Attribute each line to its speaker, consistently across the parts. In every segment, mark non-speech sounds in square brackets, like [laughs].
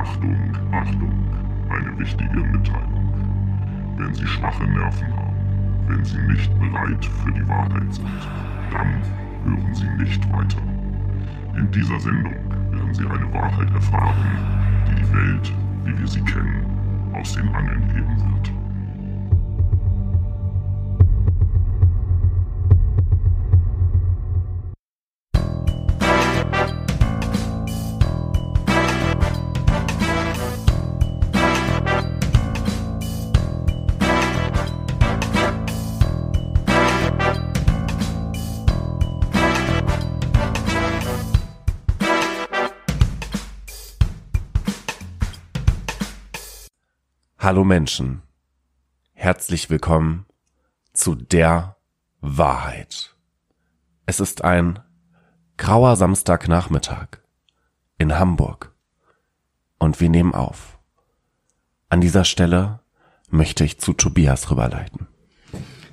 Speaker 1: Achtung, Achtung, eine wichtige Mitteilung. Wenn Sie schwache Nerven haben, wenn Sie nicht bereit für die Wahrheit sind, dann hören Sie nicht weiter. In dieser Sendung werden Sie eine Wahrheit erfahren, die die Welt, wie wir sie kennen, aus den Angeln heben wird.
Speaker 2: Hallo Menschen, herzlich willkommen zu der Wahrheit. Es ist ein grauer Samstagnachmittag in Hamburg und wir nehmen auf. An dieser Stelle möchte ich zu Tobias rüberleiten.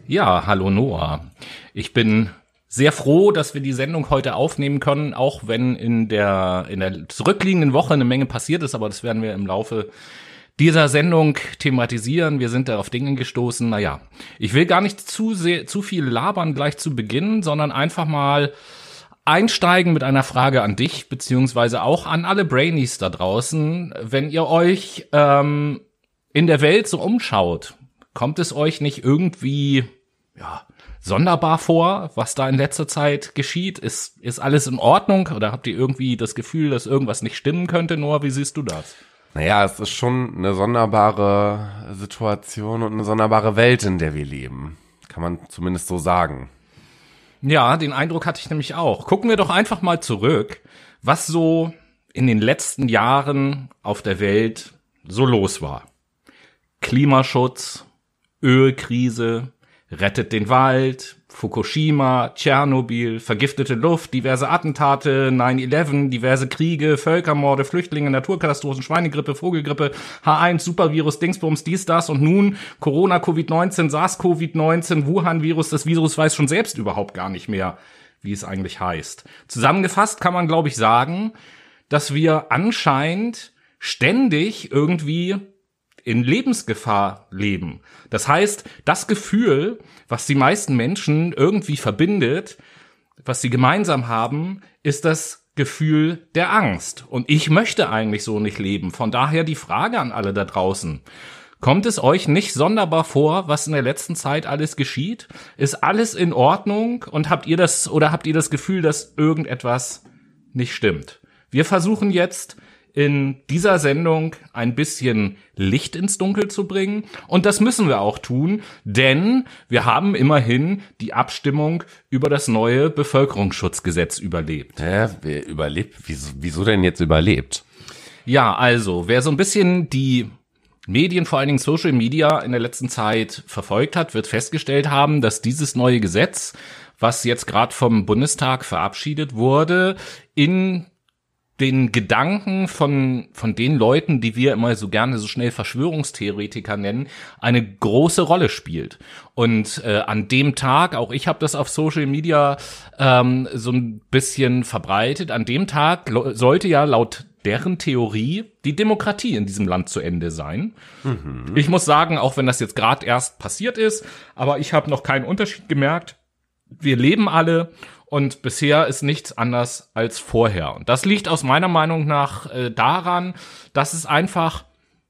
Speaker 3: Ja, hallo Noah. Ich bin sehr froh, dass wir die Sendung heute aufnehmen können, auch wenn in der, in der zurückliegenden Woche eine Menge passiert ist, aber das werden wir im Laufe dieser Sendung thematisieren. Wir sind da auf Dinge gestoßen. Naja, ich will gar nicht zu sehr, zu viel labern gleich zu Beginn, sondern einfach mal einsteigen mit einer Frage an dich, beziehungsweise auch an alle Brainies da draußen. Wenn ihr euch ähm, in der Welt so umschaut, kommt es euch nicht irgendwie, ja, sonderbar vor, was da in letzter Zeit geschieht? Ist, ist alles in Ordnung oder habt ihr irgendwie das Gefühl, dass irgendwas nicht stimmen könnte? Noah, wie siehst du das?
Speaker 2: Naja, es ist schon eine sonderbare Situation und eine sonderbare Welt, in der wir leben. Kann man zumindest so sagen.
Speaker 3: Ja, den Eindruck hatte ich nämlich auch. Gucken wir doch einfach mal zurück, was so in den letzten Jahren auf der Welt so los war. Klimaschutz, Ölkrise, rettet den Wald, Fukushima, Tschernobyl, vergiftete Luft, diverse Attentate, 9-11, diverse Kriege, Völkermorde, Flüchtlinge, Naturkatastrophen, Schweinegrippe, Vogelgrippe, H1, Supervirus, Dingsbums, dies, das und nun Corona, Covid-19, SARS-Covid-19, Wuhan-Virus, das Virus weiß schon selbst überhaupt gar nicht mehr, wie es eigentlich heißt. Zusammengefasst kann man, glaube ich, sagen, dass wir anscheinend ständig irgendwie in Lebensgefahr leben. Das heißt, das Gefühl, was die meisten Menschen irgendwie verbindet, was sie gemeinsam haben, ist das Gefühl der Angst. Und ich möchte eigentlich so nicht leben. Von daher die Frage an alle da draußen. Kommt es euch nicht sonderbar vor, was in der letzten Zeit alles geschieht? Ist alles in Ordnung und habt ihr das oder habt ihr das Gefühl, dass irgendetwas nicht stimmt? Wir versuchen jetzt in dieser Sendung ein bisschen Licht ins Dunkel zu bringen. Und das müssen wir auch tun, denn wir haben immerhin die Abstimmung über das neue Bevölkerungsschutzgesetz überlebt.
Speaker 2: Hä, wer überlebt? Wieso, wieso denn jetzt überlebt?
Speaker 3: Ja, also, wer so ein bisschen die Medien, vor allen Dingen Social Media in der letzten Zeit verfolgt hat, wird festgestellt haben, dass dieses neue Gesetz, was jetzt gerade vom Bundestag verabschiedet wurde, in den Gedanken von, von den Leuten, die wir immer so gerne so schnell Verschwörungstheoretiker nennen, eine große Rolle spielt. Und äh, an dem Tag, auch ich habe das auf Social Media ähm, so ein bisschen verbreitet, an dem Tag sollte ja laut deren Theorie die Demokratie in diesem Land zu Ende sein. Mhm. Ich muss sagen, auch wenn das jetzt gerade erst passiert ist, aber ich habe noch keinen Unterschied gemerkt. Wir leben alle und bisher ist nichts anders als vorher. Und das liegt aus meiner Meinung nach äh, daran, dass es einfach,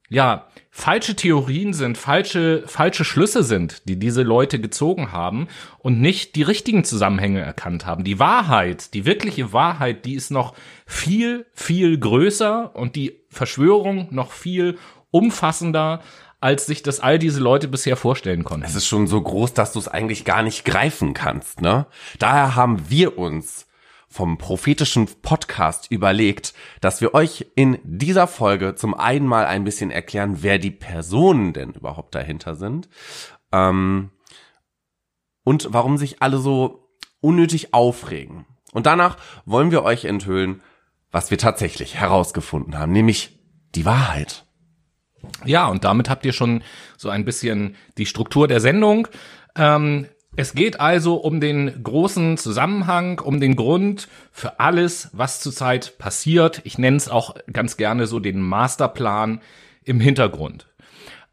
Speaker 3: ja, falsche Theorien sind, falsche, falsche Schlüsse sind, die diese Leute gezogen haben und nicht die richtigen Zusammenhänge erkannt haben. Die Wahrheit, die wirkliche Wahrheit, die ist noch viel, viel größer und die Verschwörung noch viel umfassender als sich das all diese Leute bisher vorstellen konnten.
Speaker 2: Es ist schon so groß, dass du es eigentlich gar nicht greifen kannst, ne? Daher haben wir uns vom prophetischen Podcast überlegt, dass wir euch in dieser Folge zum einen mal ein bisschen erklären, wer die Personen denn überhaupt dahinter sind ähm, und warum sich alle so unnötig aufregen. Und danach wollen wir euch enthüllen, was wir tatsächlich herausgefunden haben, nämlich die Wahrheit.
Speaker 3: Ja, und damit habt ihr schon so ein bisschen die Struktur der Sendung. Ähm, Es geht also um den großen Zusammenhang, um den Grund für alles, was zurzeit passiert. Ich nenne es auch ganz gerne so den Masterplan im Hintergrund.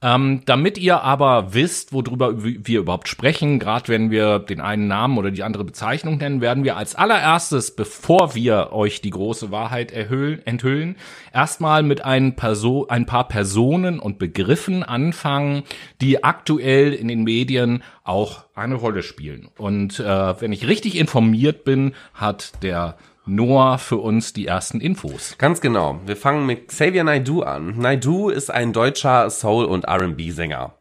Speaker 3: Ähm, damit ihr aber wisst, worüber wir überhaupt sprechen, gerade wenn wir den einen Namen oder die andere Bezeichnung nennen, werden wir als allererstes, bevor wir euch die große Wahrheit enthüllen, erstmal mit ein, Perso ein paar Personen und Begriffen anfangen, die aktuell in den Medien auch eine Rolle spielen. Und äh, wenn ich richtig informiert bin, hat der Noah für uns die ersten Infos.
Speaker 2: Ganz genau. Wir fangen mit Xavier Naidoo an. Naidoo ist ein deutscher Soul- und R&B-Sänger.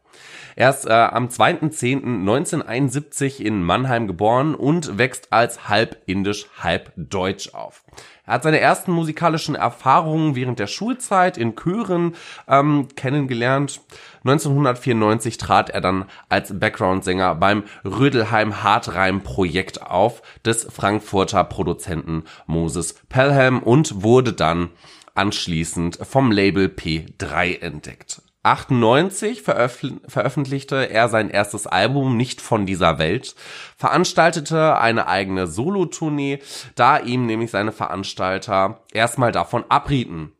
Speaker 2: Er ist äh, am 2.10.1971 in Mannheim geboren und wächst als halb indisch, halb deutsch auf. Er hat seine ersten musikalischen Erfahrungen während der Schulzeit in Chören ähm, kennengelernt. 1994 trat er dann als Background-Sänger beim Rödelheim Hartreim Projekt auf des Frankfurter Produzenten Moses Pelham und wurde dann anschließend vom Label P3 entdeckt. 98 veröffentlichte er sein erstes Album Nicht von dieser Welt, veranstaltete eine eigene Solotournee, da ihm nämlich seine Veranstalter erstmal davon abrieten.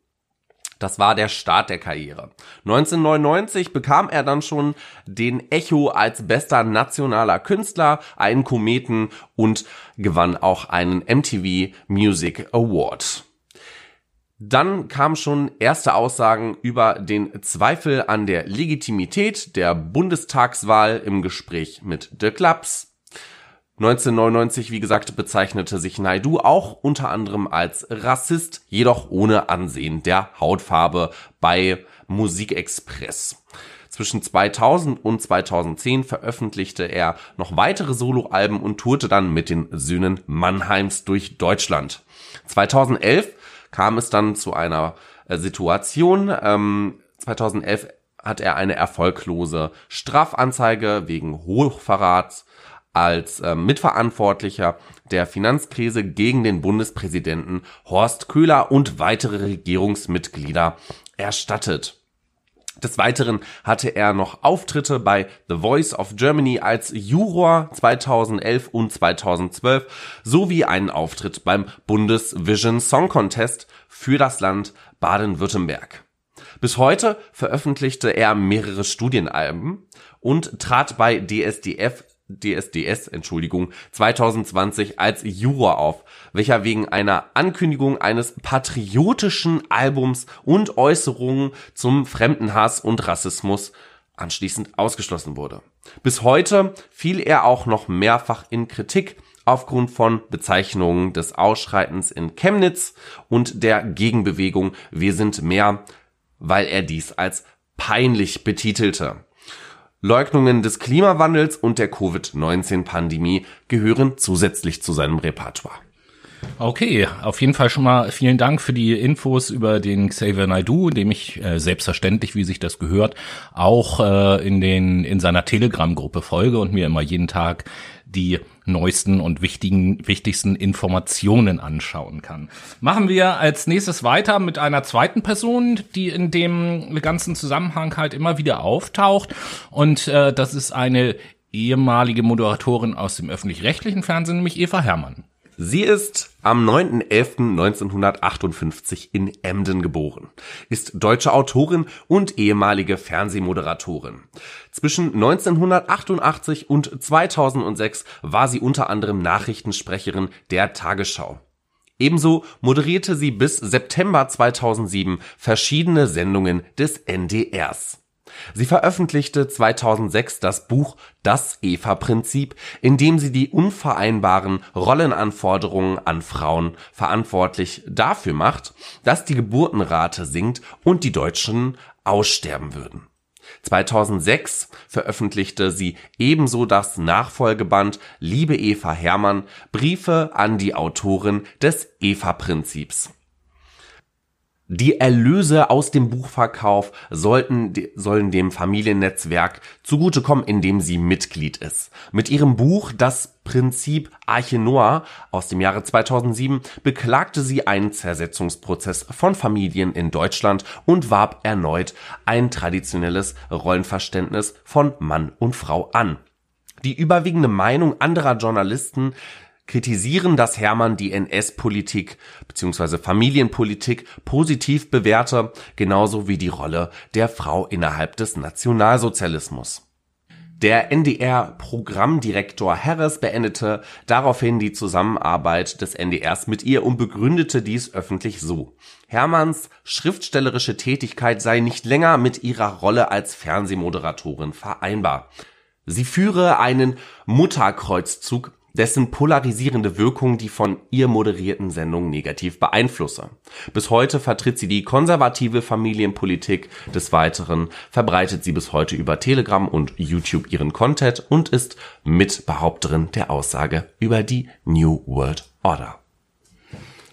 Speaker 2: Das war der Start der Karriere. 1999 bekam er dann schon den Echo als bester nationaler Künstler, einen Kometen und gewann auch einen MTV Music Award. Dann kamen schon erste Aussagen über den Zweifel an der Legitimität der Bundestagswahl im Gespräch mit Dirk Laps. 1999, wie gesagt, bezeichnete sich Naidu auch unter anderem als Rassist, jedoch ohne Ansehen der Hautfarbe bei Musikexpress. Zwischen 2000 und 2010 veröffentlichte er noch weitere Soloalben und tourte dann mit den Söhnen Mannheims durch Deutschland. 2011 kam es dann zu einer äh, Situation. Ähm, 2011 hat er eine erfolglose Strafanzeige wegen Hochverrats als äh, Mitverantwortlicher der Finanzkrise gegen den Bundespräsidenten Horst Köhler und weitere Regierungsmitglieder erstattet. Des Weiteren hatte er noch Auftritte bei The Voice of Germany als Juror 2011 und 2012 sowie einen Auftritt beim Bundesvision Song Contest für das Land Baden-Württemberg. Bis heute veröffentlichte er mehrere Studienalben und trat bei DSDF DSDS, Entschuldigung, 2020 als Juror auf, welcher wegen einer Ankündigung eines patriotischen Albums und Äußerungen zum Fremdenhass und Rassismus anschließend ausgeschlossen wurde. Bis heute fiel er auch noch mehrfach in Kritik aufgrund von Bezeichnungen des Ausschreitens in Chemnitz und der Gegenbewegung Wir sind mehr, weil er dies als peinlich betitelte. Leugnungen des Klimawandels und der Covid-19-Pandemie gehören zusätzlich zu seinem Repertoire.
Speaker 3: Okay, auf jeden Fall schon mal vielen Dank für die Infos über den Xavier Naidoo, dem ich äh, selbstverständlich, wie sich das gehört, auch äh, in den in seiner Telegram-Gruppe folge und mir immer jeden Tag die neuesten und wichtigen, wichtigsten Informationen anschauen kann. Machen wir als nächstes weiter mit einer zweiten Person, die in dem ganzen Zusammenhang halt immer wieder auftaucht. Und äh, das ist eine ehemalige Moderatorin aus dem öffentlich-rechtlichen Fernsehen, nämlich Eva Herrmann.
Speaker 2: Sie ist am 9.11.1958 in Emden geboren, ist deutsche Autorin und ehemalige Fernsehmoderatorin. Zwischen 1988 und 2006 war sie unter anderem Nachrichtensprecherin der Tagesschau. Ebenso moderierte sie bis September 2007 verschiedene Sendungen des NDRs. Sie veröffentlichte 2006 das Buch Das Eva-Prinzip, in dem sie die unvereinbaren Rollenanforderungen an Frauen verantwortlich dafür macht, dass die Geburtenrate sinkt und die Deutschen aussterben würden. 2006 veröffentlichte sie ebenso das Nachfolgeband Liebe Eva Hermann Briefe an die Autorin des Eva-Prinzips. Die Erlöse aus dem Buchverkauf sollten, sollen dem Familiennetzwerk zugutekommen, indem sie Mitglied ist. Mit ihrem Buch Das Prinzip Arche Noah aus dem Jahre 2007 beklagte sie einen Zersetzungsprozess von Familien in Deutschland und warb erneut ein traditionelles Rollenverständnis von Mann und Frau an. Die überwiegende Meinung anderer Journalisten kritisieren, dass Hermann die NS-Politik bzw. Familienpolitik positiv bewährte, genauso wie die Rolle der Frau innerhalb des Nationalsozialismus. Der NDR-Programmdirektor Harris beendete daraufhin die Zusammenarbeit des NDRs mit ihr und begründete dies öffentlich so. Hermanns schriftstellerische Tätigkeit sei nicht länger mit ihrer Rolle als Fernsehmoderatorin vereinbar. Sie führe einen Mutterkreuzzug dessen polarisierende Wirkung die von ihr moderierten Sendungen negativ beeinflusse. Bis heute vertritt sie die konservative Familienpolitik. Des Weiteren verbreitet sie bis heute über Telegram und YouTube ihren Content und ist Mitbehaupterin der Aussage über die New World Order.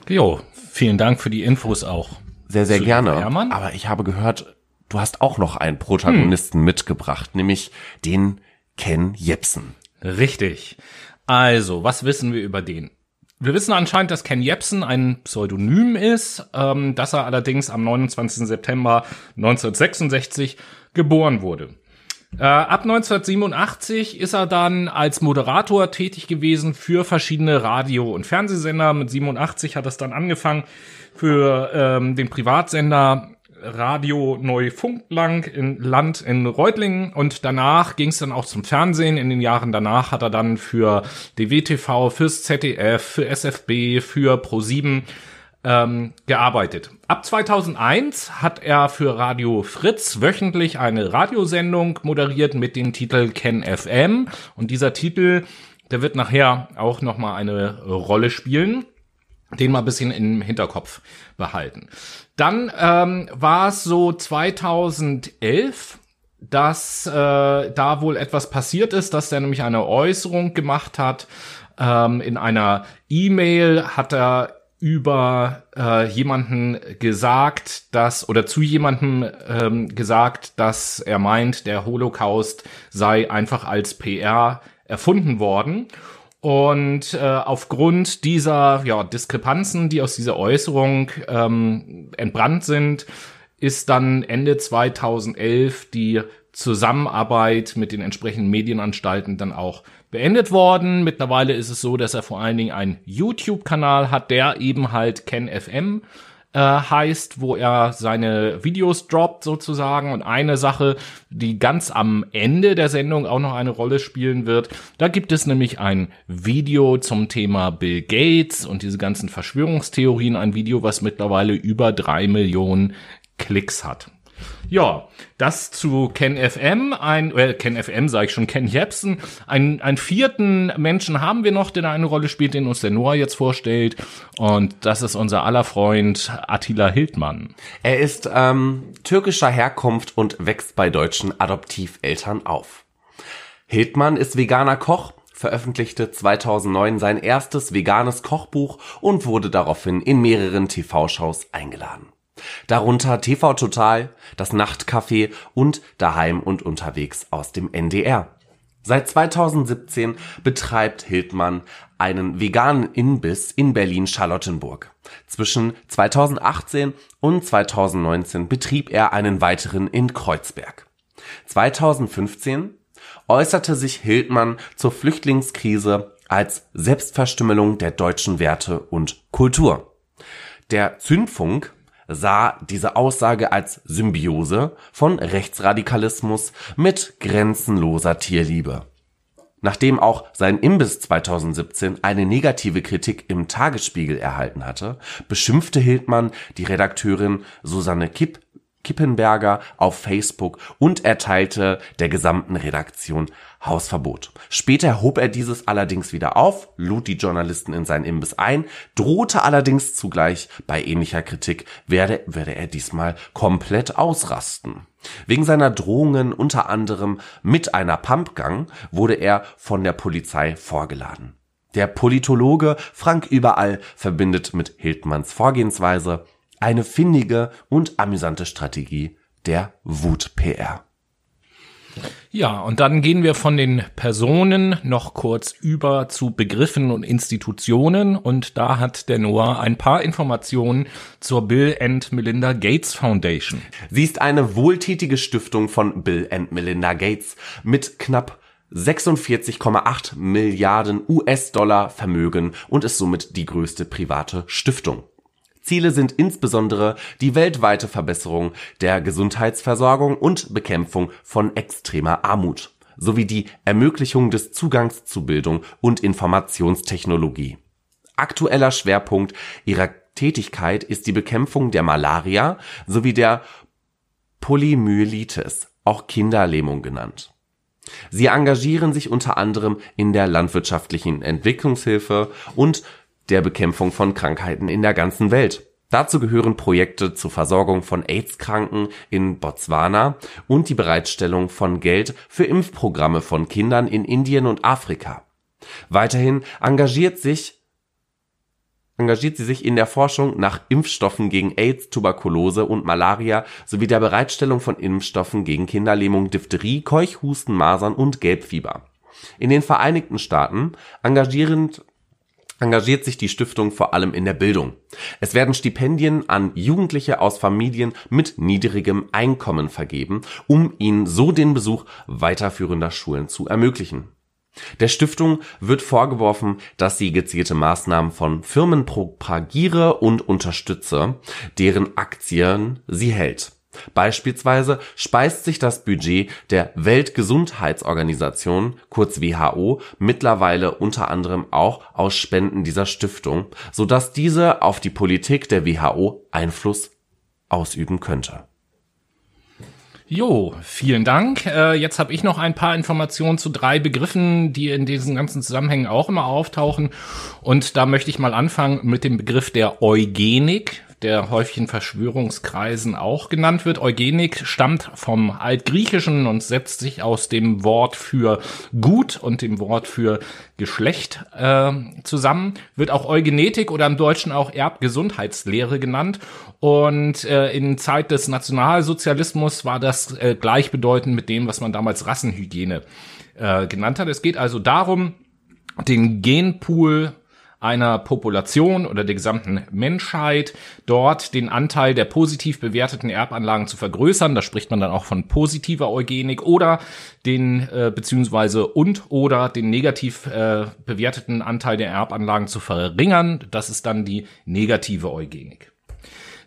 Speaker 3: Jo, vielen Dank für die Infos auch.
Speaker 2: Sehr, sehr
Speaker 3: Zu
Speaker 2: gerne.
Speaker 3: Hermann?
Speaker 2: Aber ich habe gehört, du hast auch noch einen Protagonisten mitgebracht, nämlich den Ken Jepsen.
Speaker 3: Richtig. Also, was wissen wir über den? Wir wissen anscheinend, dass Ken Jebsen ein Pseudonym ist, ähm, dass er allerdings am 29. September 1966 geboren wurde. Äh, ab 1987 ist er dann als Moderator tätig gewesen für verschiedene Radio- und Fernsehsender. Mit 87 hat es dann angefangen für ähm, den Privatsender Radio Neufunklang in Land in Reutlingen und danach ging es dann auch zum Fernsehen. In den Jahren danach hat er dann für DWTV, fürs ZDF, für SFB, für Pro7 ähm, gearbeitet. Ab 2001 hat er für Radio Fritz wöchentlich eine Radiosendung moderiert mit dem Titel Ken FM und dieser Titel, der wird nachher auch noch mal eine Rolle spielen den mal bisschen im Hinterkopf behalten. Dann ähm, war es so 2011, dass äh, da wohl etwas passiert ist, dass er nämlich eine Äußerung gemacht hat. Ähm, in einer E-Mail hat er über äh, jemanden gesagt, dass oder zu jemandem ähm, gesagt, dass er meint, der Holocaust sei einfach als PR erfunden worden. Und äh, aufgrund dieser ja, Diskrepanzen, die aus dieser Äußerung ähm, entbrannt sind, ist dann Ende 2011 die Zusammenarbeit mit den entsprechenden Medienanstalten dann auch beendet worden. Mittlerweile ist es so, dass er vor allen Dingen einen YouTube-Kanal hat, der eben halt KenFM äh, heißt, wo er seine Videos droppt sozusagen. Und eine Sache, die ganz am Ende der Sendung auch noch eine Rolle spielen wird, da gibt es nämlich ein Video zum Thema Bill Gates und diese ganzen Verschwörungstheorien, ein Video, was mittlerweile über drei Millionen Klicks hat. Ja, das zu Ken FM, ein, äh, Ken FM sage ich schon, Ken Jepsen. Ein, einen vierten Menschen haben wir noch, der eine Rolle spielt, den uns der Noah jetzt vorstellt. Und das ist unser aller Freund Attila Hildmann.
Speaker 2: Er ist ähm, türkischer Herkunft und wächst bei deutschen Adoptiveltern auf. Hildmann ist veganer Koch, veröffentlichte 2009 sein erstes veganes Kochbuch und wurde daraufhin in mehreren TV-Shows eingeladen. Darunter TV Total, das Nachtcafé und Daheim und unterwegs aus dem NDR. Seit 2017 betreibt Hildmann einen veganen Inbiss in Berlin-Charlottenburg. Zwischen 2018 und 2019 betrieb er einen weiteren in Kreuzberg. 2015 äußerte sich Hildmann zur Flüchtlingskrise als Selbstverstümmelung der deutschen Werte und Kultur. Der Zündfunk sah diese Aussage als Symbiose von Rechtsradikalismus mit grenzenloser Tierliebe. Nachdem auch sein Imbiss 2017 eine negative Kritik im Tagesspiegel erhalten hatte, beschimpfte Hildmann die Redakteurin Susanne Kipp Kippenberger auf Facebook und erteilte der gesamten Redaktion Hausverbot. Später hob er dieses allerdings wieder auf, lud die Journalisten in seinen Imbiss ein, drohte allerdings zugleich bei ähnlicher Kritik werde, werde er diesmal komplett ausrasten. Wegen seiner Drohungen unter anderem mit einer Pumpgang wurde er von der Polizei vorgeladen. Der Politologe Frank Überall verbindet mit Hildmanns Vorgehensweise eine findige und amüsante Strategie der Wut-PR.
Speaker 3: Ja, und dann gehen wir von den Personen noch kurz über zu Begriffen und Institutionen. Und da hat der Noah ein paar Informationen zur Bill and Melinda Gates Foundation.
Speaker 2: Sie ist eine wohltätige Stiftung von Bill and Melinda Gates mit knapp 46,8 Milliarden US-Dollar Vermögen und ist somit die größte private Stiftung. Ziele sind insbesondere die weltweite Verbesserung der Gesundheitsversorgung und Bekämpfung von extremer Armut sowie die Ermöglichung des Zugangs zu Bildung und Informationstechnologie. Aktueller Schwerpunkt ihrer Tätigkeit ist die Bekämpfung der Malaria sowie der Polymyelitis, auch Kinderlähmung genannt. Sie engagieren sich unter anderem in der landwirtschaftlichen Entwicklungshilfe und der Bekämpfung von Krankheiten in der ganzen Welt. Dazu gehören Projekte zur Versorgung von AIDS-Kranken in Botswana und die Bereitstellung von Geld für Impfprogramme von Kindern in Indien und Afrika. Weiterhin engagiert sich engagiert sie sich in der Forschung nach Impfstoffen gegen AIDS, Tuberkulose und Malaria sowie der Bereitstellung von Impfstoffen gegen Kinderlähmung, Diphtherie, Keuchhusten, Masern und Gelbfieber. In den Vereinigten Staaten engagierend engagiert sich die Stiftung vor allem in der Bildung. Es werden Stipendien an Jugendliche aus Familien mit niedrigem Einkommen vergeben, um ihnen so den Besuch weiterführender Schulen zu ermöglichen. Der Stiftung wird vorgeworfen, dass sie gezielte Maßnahmen von Firmen propagiere und unterstütze, deren Aktien sie hält. Beispielsweise speist sich das Budget der Weltgesundheitsorganisation kurz WHO mittlerweile unter anderem auch aus Spenden dieser Stiftung, so dass diese auf die Politik der WHO Einfluss ausüben könnte
Speaker 3: Jo, vielen Dank. Äh, jetzt habe ich noch ein paar Informationen zu drei Begriffen, die in diesen ganzen Zusammenhängen auch immer auftauchen. Und da möchte ich mal anfangen mit dem Begriff der Eugenik der häufig in Verschwörungskreisen auch genannt wird. Eugenik stammt vom Altgriechischen und setzt sich aus dem Wort für gut und dem Wort für Geschlecht äh, zusammen. Wird auch Eugenetik oder im Deutschen auch Erbgesundheitslehre genannt. Und äh, in Zeit des Nationalsozialismus war das äh, gleichbedeutend mit dem, was man damals Rassenhygiene äh, genannt hat. Es geht also darum, den Genpool einer Population oder der gesamten Menschheit dort den Anteil der positiv bewerteten Erbanlagen zu vergrößern. Da spricht man dann auch von positiver Eugenik oder den äh, beziehungsweise und oder den negativ äh, bewerteten Anteil der Erbanlagen zu verringern. Das ist dann die negative Eugenik.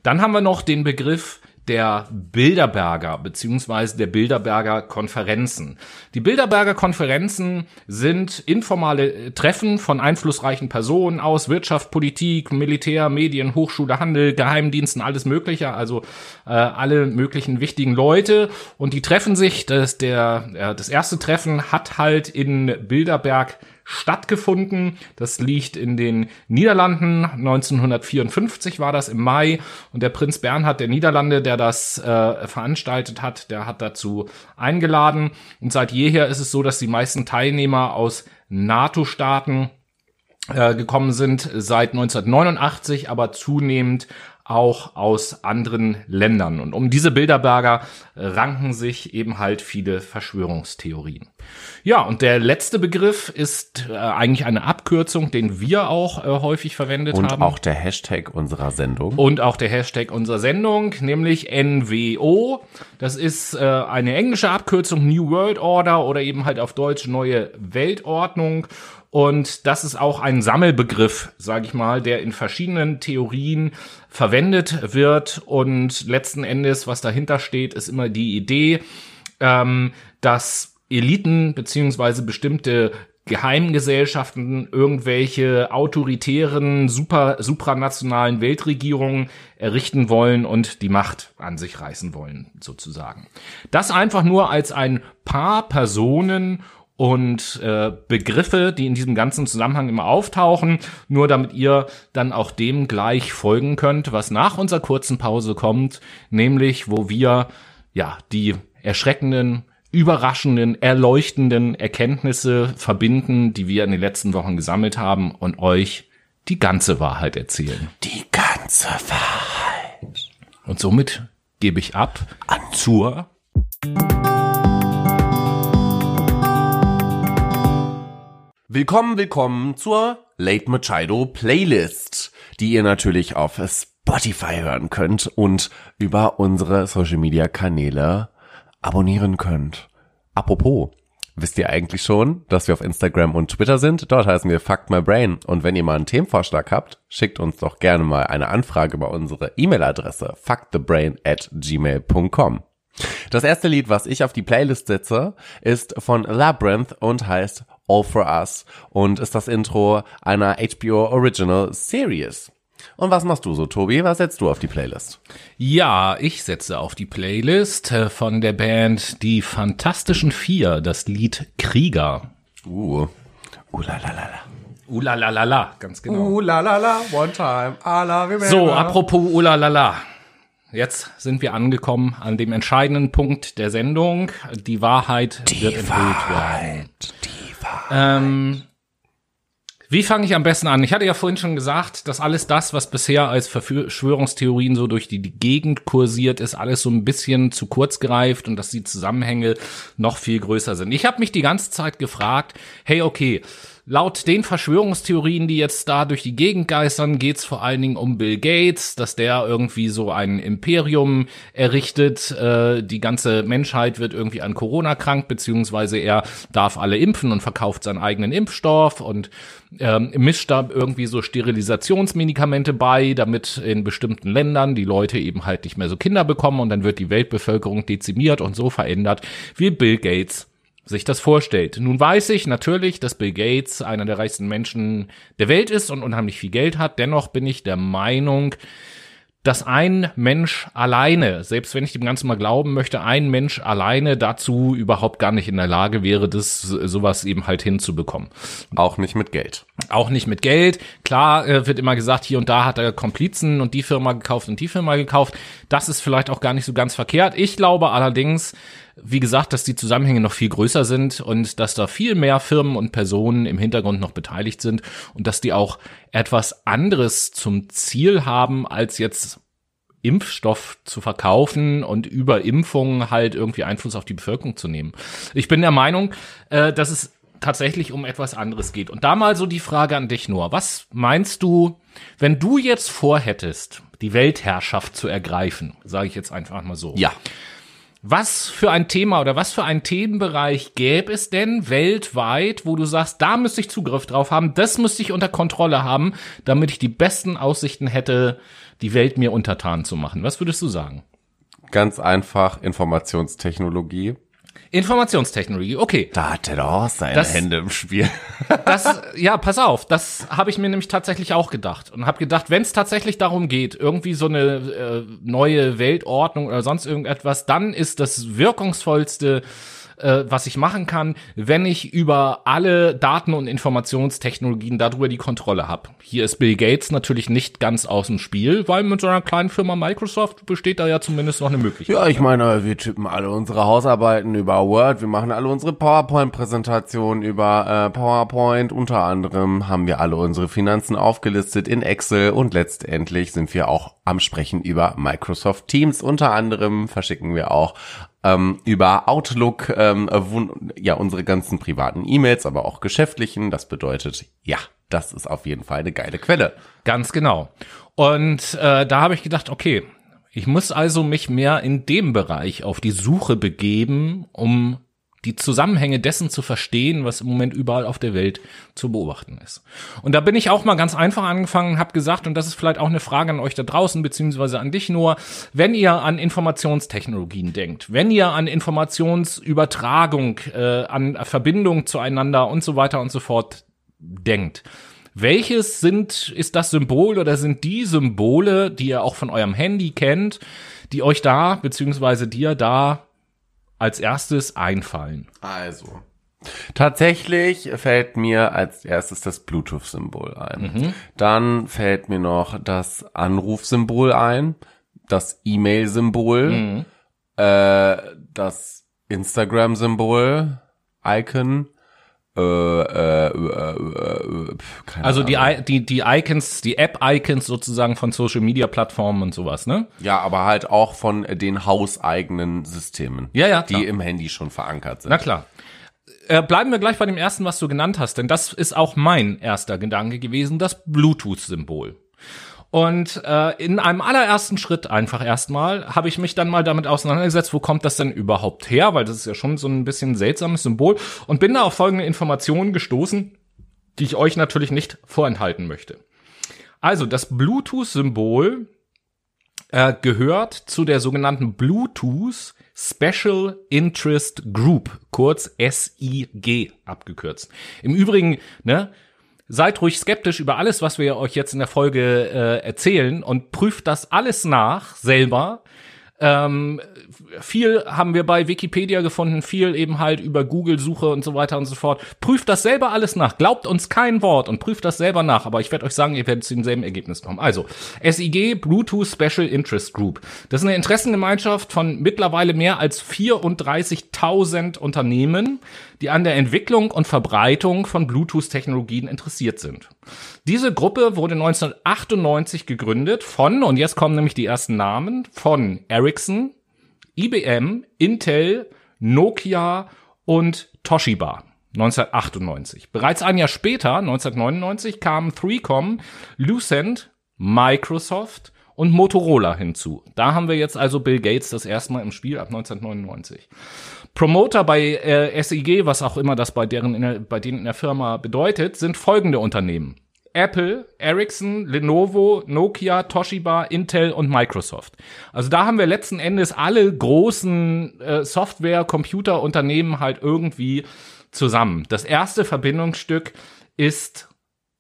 Speaker 3: Dann haben wir noch den Begriff der Bilderberger beziehungsweise der Bilderberger Konferenzen. Die Bilderberger Konferenzen sind informale Treffen von einflussreichen Personen aus Wirtschaft, Politik, Militär, Medien, Hochschule, Handel, Geheimdiensten, alles Mögliche, also äh, alle möglichen wichtigen Leute und die treffen sich. Das, der, äh, das erste Treffen hat halt in Bilderberg stattgefunden. Das liegt in den Niederlanden. 1954 war das im Mai. Und der Prinz Bernhard der Niederlande, der das äh, veranstaltet hat, der hat dazu eingeladen. Und seit jeher ist es so, dass die meisten Teilnehmer aus NATO-Staaten äh, gekommen sind seit 1989, aber zunehmend auch aus anderen Ländern. Und um diese Bilderberger ranken sich eben halt viele Verschwörungstheorien. Ja, und der letzte Begriff ist äh, eigentlich eine Abkürzung, den wir auch äh, häufig verwendet
Speaker 2: und
Speaker 3: haben.
Speaker 2: Und auch der Hashtag unserer Sendung.
Speaker 3: Und auch der Hashtag unserer Sendung, nämlich NWO. Das ist äh, eine englische Abkürzung, New World Order oder eben halt auf Deutsch Neue Weltordnung. Und das ist auch ein Sammelbegriff, sage ich mal, der in verschiedenen Theorien verwendet wird. Und letzten Endes, was dahinter steht, ist immer die Idee, ähm, dass Eliten beziehungsweise bestimmte Geheimgesellschaften irgendwelche autoritären, super, supranationalen Weltregierungen errichten wollen und die Macht an sich reißen wollen, sozusagen. Das einfach nur als ein paar Personen und äh, Begriffe, die in diesem ganzen Zusammenhang immer auftauchen, nur damit ihr dann auch dem gleich folgen könnt, was nach unserer kurzen Pause kommt, nämlich wo wir ja die erschreckenden, überraschenden, erleuchtenden Erkenntnisse verbinden, die wir in den letzten Wochen gesammelt haben und euch die ganze Wahrheit erzählen.
Speaker 2: Die ganze Wahrheit.
Speaker 3: Und somit gebe ich ab an zur
Speaker 2: Willkommen, willkommen zur Late Machado Playlist, die ihr natürlich auf Spotify hören könnt und über unsere Social Media Kanäle abonnieren könnt. Apropos, Wisst ihr eigentlich schon, dass wir auf Instagram und Twitter sind? Dort heißen wir Fuck My Brain. Und wenn ihr mal einen Themenvorschlag habt, schickt uns doch gerne mal eine Anfrage über unsere E-Mail-Adresse fuckthebrain at gmail.com. Das erste Lied, was ich auf die Playlist setze, ist von Labyrinth und heißt All For Us und ist das Intro einer HBO Original Series. Und was machst du so, Tobi? Was setzt du auf die Playlist?
Speaker 3: Ja, ich setze auf die Playlist von der Band Die Fantastischen Vier das Lied Krieger.
Speaker 2: Uh. Uh la la la la.
Speaker 3: Uh la la la la, ganz genau.
Speaker 2: Uh la la la, one time, I love you,
Speaker 3: So, apropos uh la la la. Jetzt sind wir angekommen an dem entscheidenden Punkt der Sendung. Die Wahrheit wird enthüllt werden.
Speaker 2: Die Wahrheit.
Speaker 3: Ähm, wie fange ich am besten an? Ich hatte ja vorhin schon gesagt, dass alles das, was bisher als Verschwörungstheorien so durch die, die Gegend kursiert, ist alles so ein bisschen zu kurz gereift und dass die Zusammenhänge noch viel größer sind. Ich habe mich die ganze Zeit gefragt, hey, okay, Laut den Verschwörungstheorien, die jetzt da durch die Gegend geistern, geht's vor allen Dingen um Bill Gates, dass der irgendwie so ein Imperium errichtet. Äh, die ganze Menschheit wird irgendwie an Corona krank, beziehungsweise er darf alle impfen und verkauft seinen eigenen Impfstoff und ähm, mischt da irgendwie so Sterilisationsmedikamente bei, damit in bestimmten Ländern die Leute eben halt nicht mehr so Kinder bekommen und dann wird die Weltbevölkerung dezimiert und so verändert, wie Bill Gates sich das vorstellt. Nun weiß ich natürlich, dass Bill Gates einer der reichsten Menschen der Welt ist und unheimlich viel Geld hat. Dennoch bin ich der Meinung, dass ein Mensch alleine, selbst wenn ich dem Ganzen mal glauben möchte, ein Mensch alleine dazu überhaupt gar nicht in der Lage wäre, das sowas eben halt hinzubekommen.
Speaker 2: Auch nicht mit Geld.
Speaker 3: Auch nicht mit Geld. Klar äh, wird immer gesagt, hier und da hat er Komplizen und die Firma gekauft und die Firma gekauft. Das ist vielleicht auch gar nicht so ganz verkehrt. Ich glaube allerdings, wie gesagt, dass die Zusammenhänge noch viel größer sind und dass da viel mehr Firmen und Personen im Hintergrund noch beteiligt sind und dass die auch etwas anderes zum Ziel haben, als jetzt Impfstoff zu verkaufen und über Impfungen halt irgendwie Einfluss auf die Bevölkerung zu nehmen. Ich bin der Meinung, äh, dass es tatsächlich um etwas anderes geht. Und da mal so die Frage an dich nur. Was meinst du, wenn du jetzt vorhättest, die Weltherrschaft zu ergreifen, sage ich jetzt einfach mal so.
Speaker 2: Ja.
Speaker 3: Was für ein Thema oder was für einen Themenbereich gäbe es denn weltweit, wo du sagst, da müsste ich Zugriff drauf haben, das müsste ich unter Kontrolle haben, damit ich die besten Aussichten hätte, die Welt mir untertan zu machen? Was würdest du sagen?
Speaker 2: Ganz einfach Informationstechnologie.
Speaker 3: Informationstechnologie, okay.
Speaker 2: Da hat er doch seine
Speaker 3: Das-
Speaker 2: Hände im Spiel. [laughs]
Speaker 3: Das, ja, pass auf, das habe ich mir nämlich tatsächlich auch gedacht und habe gedacht, wenn es tatsächlich darum geht, irgendwie so eine äh, neue Weltordnung oder sonst irgendetwas, dann ist das wirkungsvollste äh, was ich machen kann, wenn ich über alle Daten- und Informationstechnologien darüber die Kontrolle habe. Hier ist Bill Gates natürlich nicht ganz aus dem Spiel, weil mit so einer kleinen Firma Microsoft besteht da ja zumindest noch eine Möglichkeit.
Speaker 2: Ja, ich meine, wir tippen alle unsere Hausarbeiten über Word, wir machen alle unsere PowerPoint-Präsentationen über äh, PowerPoint. Unter anderem haben wir alle unsere Finanzen aufgelistet in Excel und letztendlich sind wir auch am Sprechen über Microsoft Teams. Unter anderem verschicken wir auch ähm, über Outlook ähm, äh, ja unsere ganzen privaten E-Mails, aber auch geschäftlichen. Das bedeutet, ja, das ist auf jeden Fall eine geile Quelle.
Speaker 3: Ganz genau. Und äh, da habe ich gedacht, okay, ich muss also mich mehr in dem Bereich auf die Suche begeben, um die Zusammenhänge dessen zu verstehen, was im Moment überall auf der Welt zu beobachten ist. Und da bin ich auch mal ganz einfach angefangen und habe gesagt, und das ist vielleicht auch eine Frage an euch da draußen, beziehungsweise an dich nur, wenn ihr an Informationstechnologien denkt, wenn ihr an Informationsübertragung, äh, an Verbindung zueinander und so weiter und so fort denkt, welches sind, ist das Symbol oder sind die Symbole, die ihr auch von eurem Handy kennt, die euch da, beziehungsweise dir da als erstes einfallen?
Speaker 2: Also. Tatsächlich fällt mir als erstes das Bluetooth-Symbol ein. Dann fällt mir noch das Anrufsymbol ein, das E-Mail-Symbol, äh, das Instagram-Symbol, Icon, äh, äh, äh, äh,
Speaker 3: Also die. I- die, die Icons, die App-Icons sozusagen von Social-Media-Plattformen und sowas, ne?
Speaker 2: Ja, aber halt auch von den hauseigenen Systemen.
Speaker 3: Ja, ja,
Speaker 2: Die
Speaker 3: klar.
Speaker 2: im Handy schon verankert sind.
Speaker 3: Na klar. Äh, bleiben wir gleich bei dem ersten, was du genannt hast, denn das ist auch mein erster Gedanke gewesen, das Bluetooth-Symbol. Und äh, in einem allerersten Schritt einfach erstmal habe ich mich dann mal damit auseinandergesetzt, wo kommt das denn überhaupt her, weil das ist ja schon so ein bisschen seltsames Symbol und bin da auf folgende Informationen gestoßen, die ich euch natürlich nicht vorenthalten möchte. Also das Bluetooth-Symbol äh, gehört zu der sogenannten Bluetooth Special Interest Group, kurz SIG abgekürzt. Im Übrigen, ne, seid ruhig skeptisch über alles, was wir euch jetzt in der Folge äh, erzählen und prüft das alles nach selber. Ähm, viel haben wir bei Wikipedia gefunden, viel eben halt über Google-Suche und so weiter und so fort. Prüft das selber alles nach. Glaubt uns kein Wort und prüft das selber nach. Aber ich werde euch sagen, ihr werdet zu demselben Ergebnis kommen. Also, SIG, Bluetooth Special Interest Group. Das ist eine Interessengemeinschaft von mittlerweile mehr als 34.000 Unternehmen, die an der Entwicklung und Verbreitung von Bluetooth-Technologien interessiert sind. Diese Gruppe wurde 1998 gegründet von, und jetzt kommen nämlich die ersten Namen, von Ericsson, IBM, Intel, Nokia und Toshiba. 1998. Bereits ein Jahr später, 1999, kamen 3Com, Lucent, Microsoft und Motorola hinzu. Da haben wir jetzt also Bill Gates das erste Mal im Spiel ab 1999. Promoter bei äh, SIG, was auch immer das bei deren bei denen in der Firma bedeutet, sind folgende Unternehmen. Apple, Ericsson, Lenovo, Nokia, Toshiba, Intel und Microsoft. Also da haben wir letzten Endes alle großen äh, Software, Computerunternehmen halt irgendwie zusammen. Das erste Verbindungsstück ist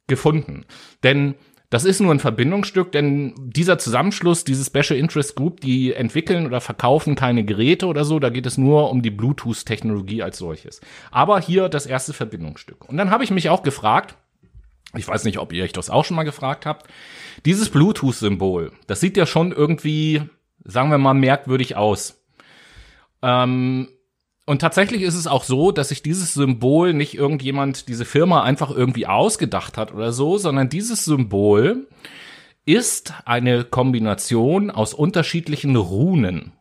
Speaker 3: gefunden. Denn das ist nur ein Verbindungsstück, denn dieser Zusammenschluss, diese Special Interest Group, die entwickeln oder verkaufen keine Geräte oder so, da geht es nur um die Bluetooth-Technologie als solches. Aber hier das erste Verbindungsstück. Und dann habe ich mich auch gefragt, ich weiß nicht, ob ihr euch das auch schon mal gefragt habt, dieses Bluetooth-Symbol, das sieht ja schon irgendwie, sagen wir mal, merkwürdig aus. Ähm, und tatsächlich ist es auch so, dass sich dieses Symbol nicht irgendjemand, diese Firma einfach irgendwie ausgedacht hat oder so, sondern dieses Symbol ist eine Kombination aus unterschiedlichen Runen.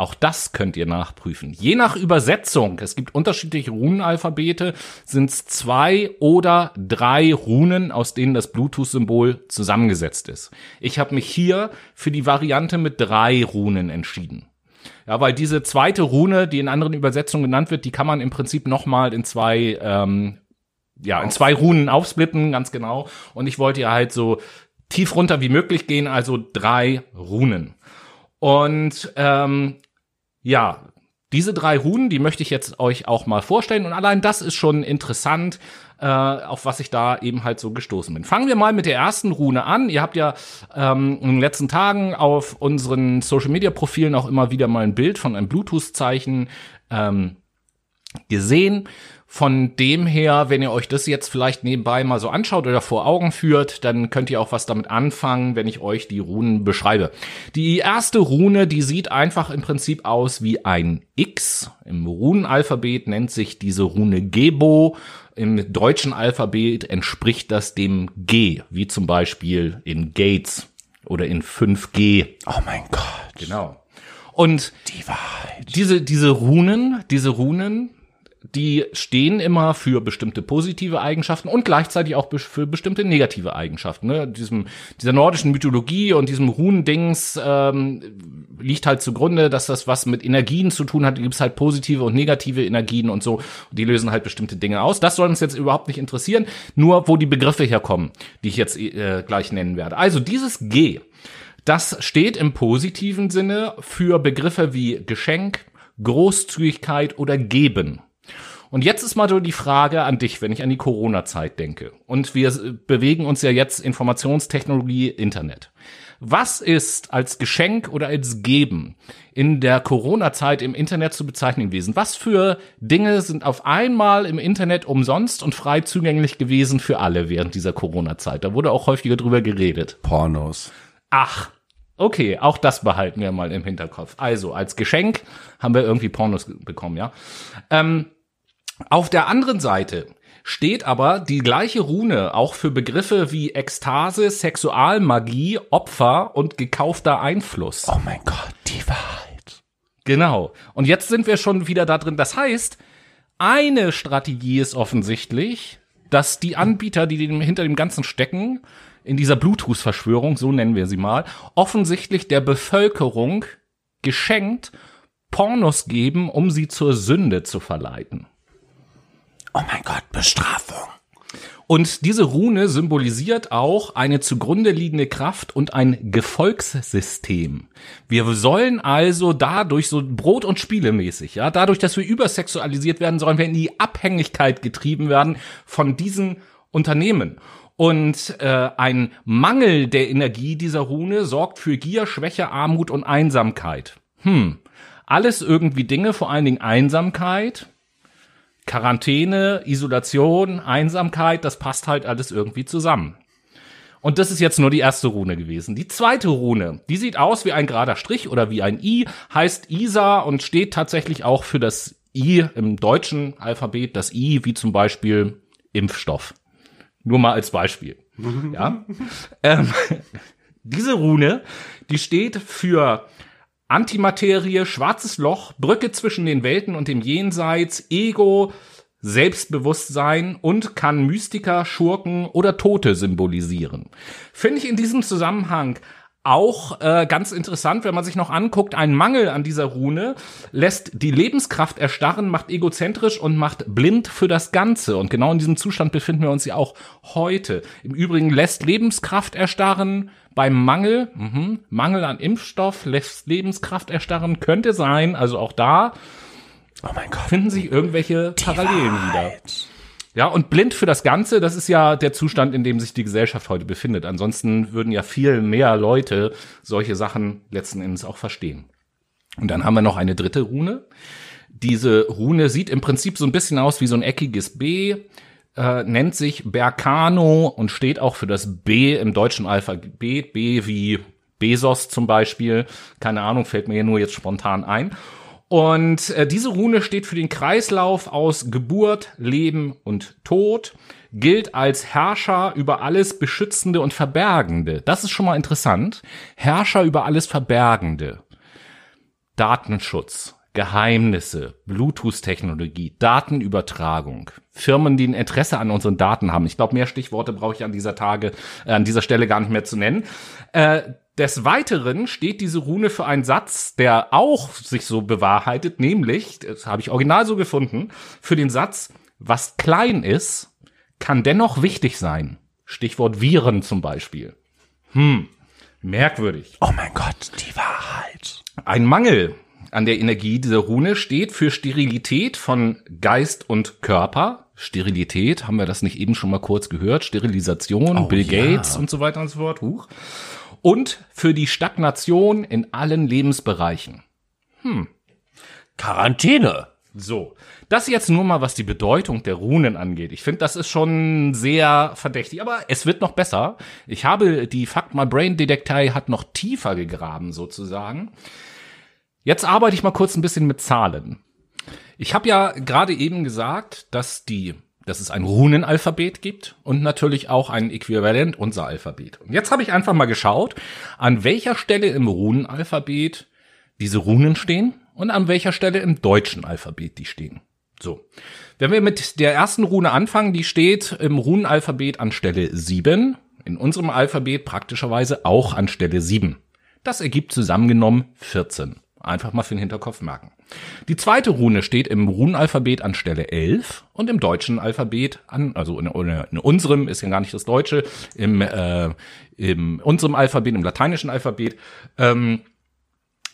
Speaker 3: Auch das könnt ihr nachprüfen. Je nach Übersetzung, es gibt unterschiedliche Runenalphabete, sind es zwei oder drei Runen, aus denen das Bluetooth-Symbol zusammengesetzt ist. Ich habe mich hier für die Variante mit drei Runen entschieden. Ja, weil diese zweite Rune, die in anderen Übersetzungen genannt wird, die kann man im Prinzip nochmal in zwei, ähm, ja, in zwei Runen aufsplitten, ganz genau. Und ich wollte ja halt so tief runter wie möglich gehen, also drei Runen. Und ähm, ja, diese drei Runen, die möchte ich jetzt euch auch mal vorstellen. Und allein das ist schon interessant, äh, auf was ich da eben halt so gestoßen bin. Fangen wir mal mit der ersten Rune an. Ihr habt ja ähm, in den letzten Tagen auf unseren Social-Media-Profilen auch immer wieder mal ein Bild von einem Bluetooth-Zeichen ähm, gesehen. Von dem her, wenn ihr euch das jetzt vielleicht nebenbei mal so anschaut oder vor Augen führt, dann könnt ihr auch was damit anfangen, wenn ich euch die Runen beschreibe. Die erste Rune, die sieht einfach im Prinzip aus wie ein X. Im Runenalphabet nennt sich diese Rune Gebo. Im deutschen Alphabet entspricht das dem G, wie zum Beispiel in Gates oder in 5G.
Speaker 2: Oh mein Gott.
Speaker 3: Genau. Und
Speaker 2: Die
Speaker 3: diese, diese Runen, diese Runen, die stehen immer für bestimmte positive Eigenschaften und gleichzeitig auch für bestimmte negative Eigenschaften. Ne? Diesem, dieser nordischen Mythologie und diesem Runendings ähm, liegt halt zugrunde, dass das was mit Energien zu tun hat. Da gibt es halt positive und negative Energien und so. Und die lösen halt bestimmte Dinge aus. Das soll uns jetzt überhaupt nicht interessieren. Nur wo die Begriffe herkommen, die ich jetzt äh, gleich nennen werde. Also dieses G, das steht im positiven Sinne für Begriffe wie Geschenk, Großzügigkeit oder Geben. Und jetzt ist mal so die Frage an dich, wenn ich an die Corona-Zeit denke. Und wir bewegen uns ja jetzt Informationstechnologie, Internet. Was ist als Geschenk oder als Geben in der Corona-Zeit im Internet zu bezeichnen gewesen? Was für Dinge sind auf einmal im Internet umsonst und frei zugänglich gewesen für alle während dieser Corona-Zeit? Da wurde auch häufiger drüber geredet.
Speaker 2: Pornos.
Speaker 3: Ach, okay, auch das behalten wir mal im Hinterkopf. Also, als Geschenk haben wir irgendwie Pornos bekommen, ja. Ähm, auf der anderen Seite steht aber die gleiche Rune auch für Begriffe wie Ekstase, Sexualmagie, Opfer und gekaufter Einfluss.
Speaker 2: Oh mein Gott, die Wahrheit.
Speaker 3: Genau. Und jetzt sind wir schon wieder da drin. Das heißt, eine Strategie ist offensichtlich, dass die Anbieter, die hinter dem Ganzen stecken, in dieser Bluetooth-Verschwörung, so nennen wir sie mal, offensichtlich der Bevölkerung geschenkt Pornos geben, um sie zur Sünde zu verleiten.
Speaker 2: Oh mein Gott, Bestrafung.
Speaker 3: Und diese Rune symbolisiert auch eine zugrunde liegende Kraft und ein Gefolgssystem. Wir sollen also dadurch so Brot- und Spielemäßig, ja, dadurch, dass wir übersexualisiert werden, sollen wir in die Abhängigkeit getrieben werden von diesen Unternehmen. Und äh, ein Mangel der Energie dieser Rune sorgt für Gier, Schwäche, Armut und Einsamkeit. Hm, alles irgendwie Dinge, vor allen Dingen Einsamkeit, Quarantäne, Isolation, Einsamkeit, das passt halt alles irgendwie zusammen. Und das ist jetzt nur die erste Rune gewesen. Die zweite Rune, die sieht aus wie ein gerader Strich oder wie ein I, heißt Isa und steht tatsächlich auch für das I im deutschen Alphabet, das I wie zum Beispiel Impfstoff. Nur mal als Beispiel. ja. [laughs] ähm, [laughs] diese Rune, die steht für Antimaterie, schwarzes Loch, Brücke zwischen den Welten und dem Jenseits, Ego, Selbstbewusstsein und kann Mystiker, Schurken oder Tote symbolisieren. Finde ich in diesem Zusammenhang auch äh, ganz interessant, wenn man sich noch anguckt, ein Mangel an dieser Rune lässt die Lebenskraft erstarren, macht egozentrisch und macht blind für das Ganze. Und genau in diesem Zustand befinden wir uns ja auch heute. Im Übrigen lässt Lebenskraft erstarren beim Mangel, mh, Mangel an Impfstoff lässt Lebenskraft erstarren, könnte sein, also auch da
Speaker 2: Oh mein Gott.
Speaker 3: finden sich irgendwelche Parallelen wieder. Ja, und blind für das Ganze, das ist ja der Zustand, in dem sich die Gesellschaft heute befindet. Ansonsten würden ja viel mehr Leute solche Sachen letzten Endes auch verstehen. Und dann haben wir noch eine dritte Rune. Diese Rune sieht im Prinzip so ein bisschen aus wie so ein eckiges B, äh, nennt sich Berkano und steht auch für das B im deutschen Alphabet. B wie Bezos zum Beispiel. Keine Ahnung, fällt mir nur jetzt spontan ein. Und äh, diese Rune steht für den Kreislauf aus Geburt, Leben und Tod, gilt als Herrscher über alles Beschützende und Verbergende. Das ist schon mal interessant. Herrscher über alles Verbergende. Datenschutz, Geheimnisse, Bluetooth-Technologie, Datenübertragung, Firmen, die ein Interesse an unseren Daten haben. Ich glaube, mehr Stichworte brauche ich an dieser Tage, äh, an dieser Stelle gar nicht mehr zu nennen. Äh, des Weiteren steht diese Rune für einen Satz, der auch sich so bewahrheitet, nämlich, das habe ich original so gefunden, für den Satz, was klein ist, kann dennoch wichtig sein. Stichwort Viren zum Beispiel. Hm, merkwürdig.
Speaker 2: Oh mein Gott, die Wahrheit.
Speaker 3: Ein Mangel an der Energie dieser Rune steht für Sterilität von Geist und Körper. Sterilität, haben wir das nicht eben schon mal kurz gehört? Sterilisation,
Speaker 2: Oh,
Speaker 3: Bill
Speaker 2: ja.
Speaker 3: Gates und so weiter und so fort. Huch. Und für die Stagnation in allen Lebensbereichen.
Speaker 2: Quarantäne.
Speaker 3: So, das jetzt nur mal, was die Bedeutung der Runen angeht. Ich finde, das ist schon sehr verdächtig, aber es wird noch besser. Ich habe die Fact My Brain Detektei hat noch tiefer gegraben sozusagen. Jetzt arbeite ich mal kurz ein bisschen mit Zahlen. Ich habe ja gerade eben gesagt, dass die dass es ein Runenalphabet gibt und natürlich auch ein Äquivalent unser Alphabet. Und jetzt habe ich einfach mal geschaut, an welcher Stelle im Runenalphabet diese Runen stehen und an welcher Stelle im deutschen Alphabet die stehen. So. Wenn wir mit der ersten Rune anfangen, die steht im Runenalphabet an Stelle 7, in unserem Alphabet praktischerweise auch an Stelle 7. Das ergibt zusammengenommen 14. Einfach mal für den Hinterkopf merken. Die zweite Rune steht im Runenalphabet an Stelle 11 und im deutschen Alphabet an, also in, in unserem ist ja gar nicht das deutsche, im, äh, im unserem Alphabet, im lateinischen Alphabet, ähm,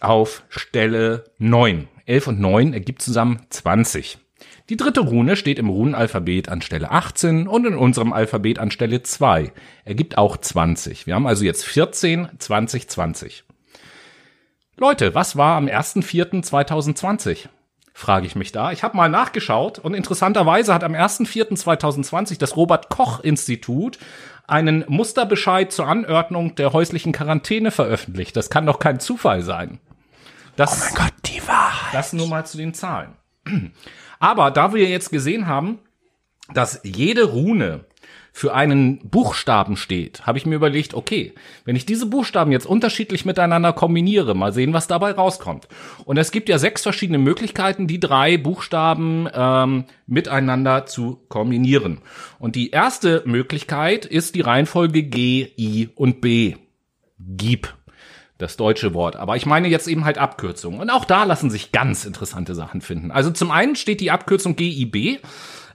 Speaker 3: auf Stelle 9. 11 und 9 ergibt zusammen 20. Die dritte Rune steht im Runenalphabet an Stelle 18 und in unserem Alphabet an Stelle 2. Ergibt auch 20. Wir haben also jetzt 14, 20, 20. Leute, was war am 1.4.2020? Frage ich mich da. Ich habe mal nachgeschaut und interessanterweise hat am 1.4.2020 das Robert Koch Institut einen Musterbescheid zur Anordnung der häuslichen Quarantäne veröffentlicht. Das kann doch kein Zufall sein. Das,
Speaker 2: Oh mein Gott, die Wahrheit.
Speaker 3: das nur mal zu den Zahlen. Aber da wir jetzt gesehen haben, dass jede Rune für einen Buchstaben steht, habe ich mir überlegt, okay, wenn ich diese Buchstaben jetzt unterschiedlich miteinander kombiniere, mal sehen, was dabei rauskommt. Und es gibt ja sechs verschiedene Möglichkeiten, die drei Buchstaben ähm, miteinander zu kombinieren. Und die erste Möglichkeit ist die Reihenfolge G, I und B. Gib das deutsche Wort. Aber ich meine jetzt eben halt Abkürzungen. Und auch da lassen sich ganz interessante Sachen finden. Also zum einen steht die Abkürzung GIB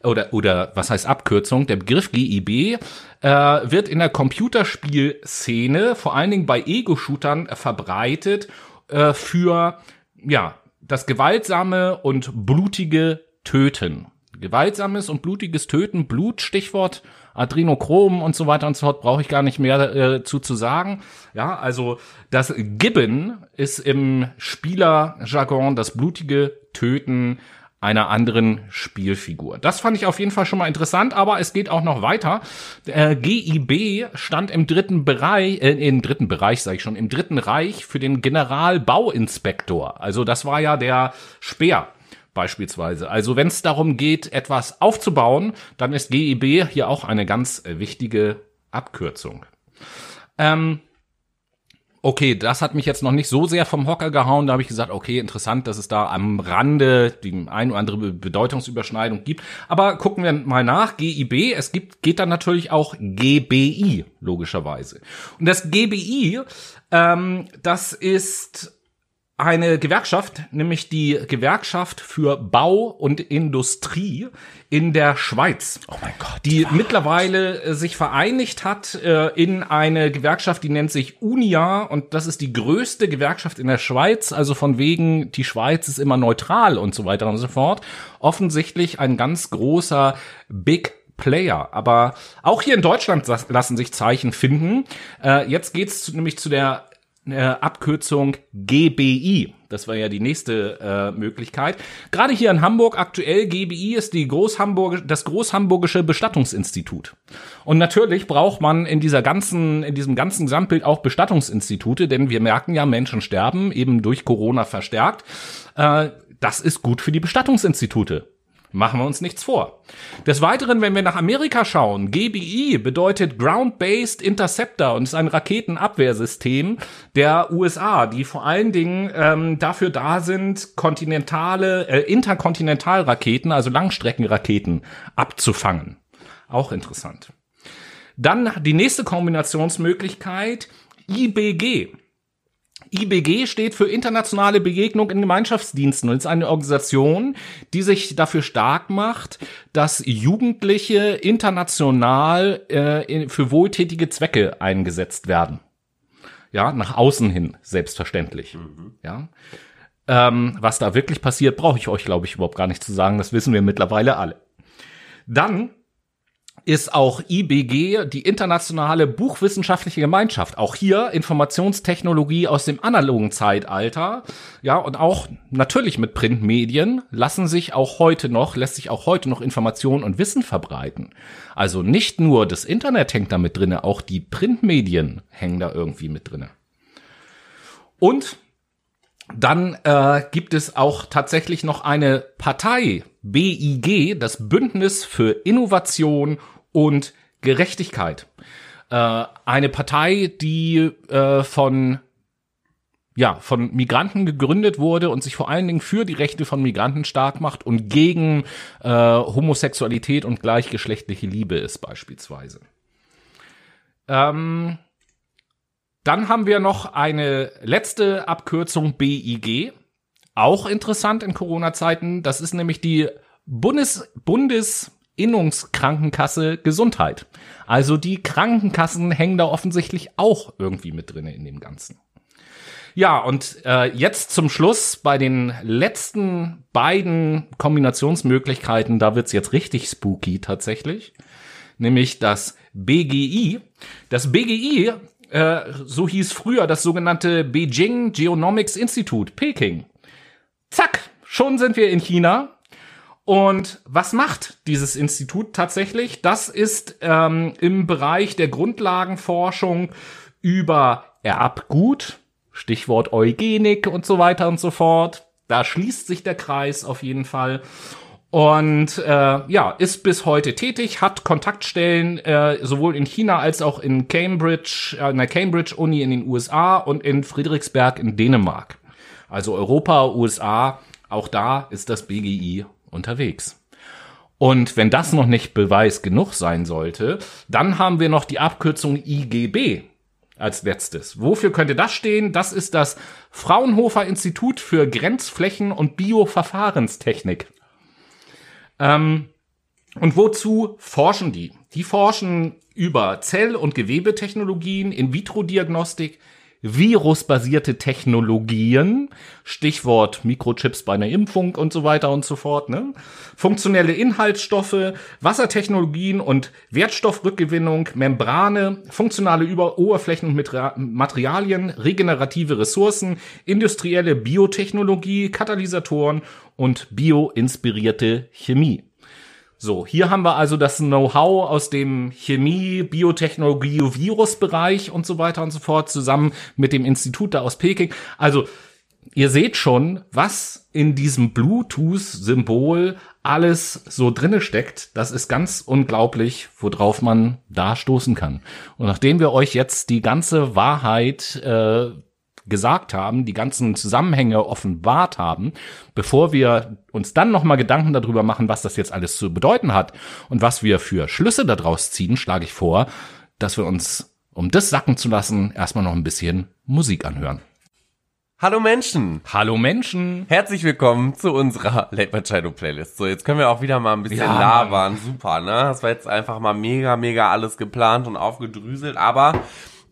Speaker 3: oder, oder was heißt Abkürzung? Der Begriff GIB äh, wird in der Computerspielszene, vor allen Dingen bei Ego-Shootern, äh, verbreitet äh, für ja das gewaltsame und blutige Töten. Gewaltsames und blutiges Töten, Blut, Stichwort Adrenochrom und so weiter und so fort, brauche ich gar nicht mehr äh, zu zu sagen. Ja, also das Gibben ist im Spielerjargon das blutige Töten einer anderen Spielfigur. Das fand ich auf jeden Fall schon mal interessant, aber es geht auch noch weiter. Äh, GIB stand im dritten Bereich, äh, im dritten Bereich sage ich schon, im dritten Reich für den Generalbauinspektor. Also das war ja der Speer beispielsweise. Also wenn es darum geht, etwas aufzubauen, dann ist GIB hier auch eine ganz äh, wichtige Abkürzung. Ähm, okay, das hat mich jetzt noch nicht so sehr vom Hocker gehauen. Da habe ich gesagt, okay, interessant, dass es da am Rande die ein oder andere Bedeutungsüberschneidung gibt. Aber gucken wir mal nach. GIB, es gibt, geht dann natürlich auch GBI, logischerweise. Und das GBI, ähm, das ist eine Gewerkschaft, nämlich die Gewerkschaft für Bau und Industrie in der Schweiz.
Speaker 2: Oh mein Gott.
Speaker 3: Die was? mittlerweile äh, sich vereinigt hat äh, in eine Gewerkschaft, die nennt sich UNIA und das ist die größte Gewerkschaft in der Schweiz, also von wegen, die Schweiz ist immer neutral und so weiter und so fort. Offensichtlich ein ganz großer Big Player. Aber auch hier in Deutschland lassen sich Zeichen finden. Äh, jetzt geht's nämlich zu der äh, Abkürzung GBI. Das war ja die nächste äh, Möglichkeit. Gerade hier in Hamburg aktuell GBI ist die Großhamburg das Großhamburgische Bestattungsinstitut. Und natürlich braucht man in dieser ganzen in diesem ganzen Gesamtbild auch Bestattungsinstitute, denn wir merken ja Menschen sterben eben durch Corona verstärkt. Äh, das ist gut für die Bestattungsinstitute. Machen wir uns nichts vor. Des Weiteren, wenn wir nach Amerika schauen, GBI bedeutet Ground-Based Interceptor und ist ein Raketenabwehrsystem der USA, die vor allen Dingen ähm, dafür da sind, kontinentale, äh, Interkontinentalraketen, also Langstreckenraketen abzufangen. Auch interessant. Dann die nächste Kombinationsmöglichkeit, IBG. IBG steht für Internationale Begegnung in Gemeinschaftsdiensten und ist eine Organisation, die sich dafür stark macht, dass Jugendliche international äh, für wohltätige Zwecke eingesetzt werden. Ja, nach außen hin, selbstverständlich. Mhm. Ja. Ähm, was da wirklich passiert, brauche ich euch, glaube ich, überhaupt gar nicht zu sagen. Das wissen wir mittlerweile alle. Dann ist auch IBG, die internationale Buchwissenschaftliche Gemeinschaft. Auch hier Informationstechnologie aus dem analogen Zeitalter. Ja, und auch natürlich mit Printmedien lassen sich auch heute noch, lässt sich auch heute noch Information und Wissen verbreiten. Also nicht nur das Internet hängt da mit drinne, auch die Printmedien hängen da irgendwie mit drinne. Und dann äh, gibt es auch tatsächlich noch eine Partei, BIG, das Bündnis für Innovation und Gerechtigkeit. Äh, eine Partei, die äh, von ja, von Migranten gegründet wurde und sich vor allen Dingen für die Rechte von Migranten stark macht und gegen äh, Homosexualität und gleichgeschlechtliche Liebe ist beispielsweise. Ähm, dann haben wir noch eine letzte Abkürzung BIG. Auch interessant in Corona-Zeiten. Das ist nämlich die Bundes Bundesinnungskrankenkasse Gesundheit. Also die Krankenkassen hängen da offensichtlich auch irgendwie mit drin in dem Ganzen. Ja, und äh, jetzt zum Schluss bei den letzten beiden Kombinationsmöglichkeiten, da wird's jetzt richtig spooky tatsächlich, nämlich das BGI. Das BGI äh, so hieß früher das sogenannte Beijing Geonomics Institute, Peking. Zack, schon sind wir in China. Und was macht dieses Institut tatsächlich? Das ist ähm, im Bereich der Grundlagenforschung über Erbgut, Stichwort Eugenik und so weiter und so fort. Da schließt sich der Kreis auf jeden Fall. Und äh, ja, ist bis heute tätig, hat Kontaktstellen äh, sowohl in China als auch in Cambridge, äh, in der Cambridge Uni in den USA und in Friedrichsberg in Dänemark. Also Europa, USA, auch da ist das BGI unterwegs. Und wenn das noch nicht Beweis genug sein sollte, dann haben wir noch die Abkürzung IGB als letztes. Wofür könnte das stehen? Das ist das Fraunhofer Institut für Grenzflächen und Bioverfahrenstechnik. Ähm, und wozu forschen die? Die forschen über Zell- und Gewebetechnologien, In-vitro-Diagnostik, virusbasierte Technologien, Stichwort Mikrochips bei einer Impfung und so weiter und so fort, ne? funktionelle Inhaltsstoffe, Wassertechnologien und Wertstoffrückgewinnung, Membrane, funktionale Über Oberflächen und Materialien, regenerative Ressourcen, industrielle Biotechnologie, Katalysatoren und bioinspirierte Chemie. So, hier haben wir also das Know-how aus dem Chemie, Biotechnologie, Virusbereich und so weiter und so fort zusammen mit dem Institut da aus Peking. Also, ihr seht schon, was in diesem Bluetooth-Symbol alles so drinne steckt. Das ist ganz unglaublich, worauf man da stoßen kann. Und nachdem wir euch jetzt die ganze Wahrheit äh, gesagt haben, die ganzen Zusammenhänge offenbart haben, bevor wir uns dann nochmal Gedanken darüber machen, was das jetzt alles zu bedeuten hat und was wir für Schlüsse daraus ziehen, schlage ich vor, dass wir uns, um das sacken zu lassen, erstmal noch ein bisschen Musik anhören.
Speaker 2: Hallo Menschen!
Speaker 3: Hallo Menschen!
Speaker 2: Herzlich willkommen zu unserer Late Night Shadow Playlist. So, jetzt können wir auch wieder mal ein bisschen ja, labern. Super, ne? Das war jetzt einfach mal mega, mega alles geplant und aufgedrüselt, aber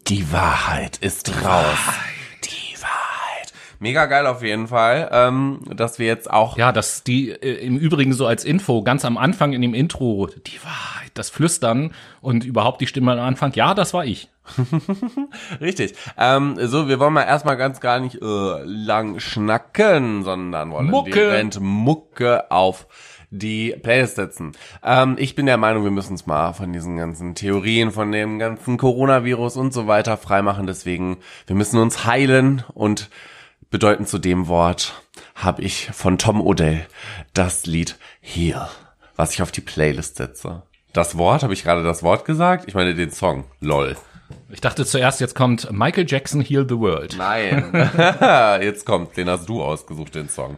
Speaker 2: die Wahrheit ist raus. Mega geil auf jeden Fall, ähm, dass wir jetzt auch.
Speaker 3: Ja, dass die äh, im Übrigen so als Info ganz am Anfang in dem Intro, die Wahrheit, das Flüstern und überhaupt die Stimme am Anfang, ja, das war ich. [laughs]
Speaker 2: Richtig. Ähm, so, wir wollen mal erstmal ganz gar nicht äh, lang schnacken, sondern wollen Mucke. direkt Mucke auf die Playlist setzen. Ähm, ich bin der Meinung, wir müssen uns mal von diesen ganzen Theorien, von dem ganzen Coronavirus und so weiter freimachen. Deswegen, wir müssen uns heilen und bedeutend zu dem Wort habe ich von Tom Odell das Lied Heal, was ich auf die Playlist setze. Das Wort, habe ich gerade das Wort gesagt? Ich meine den Song. Lol.
Speaker 3: Ich dachte zuerst, jetzt kommt Michael Jackson Heal the World.
Speaker 2: Nein. [laughs] jetzt kommt, den hast du ausgesucht, den Song.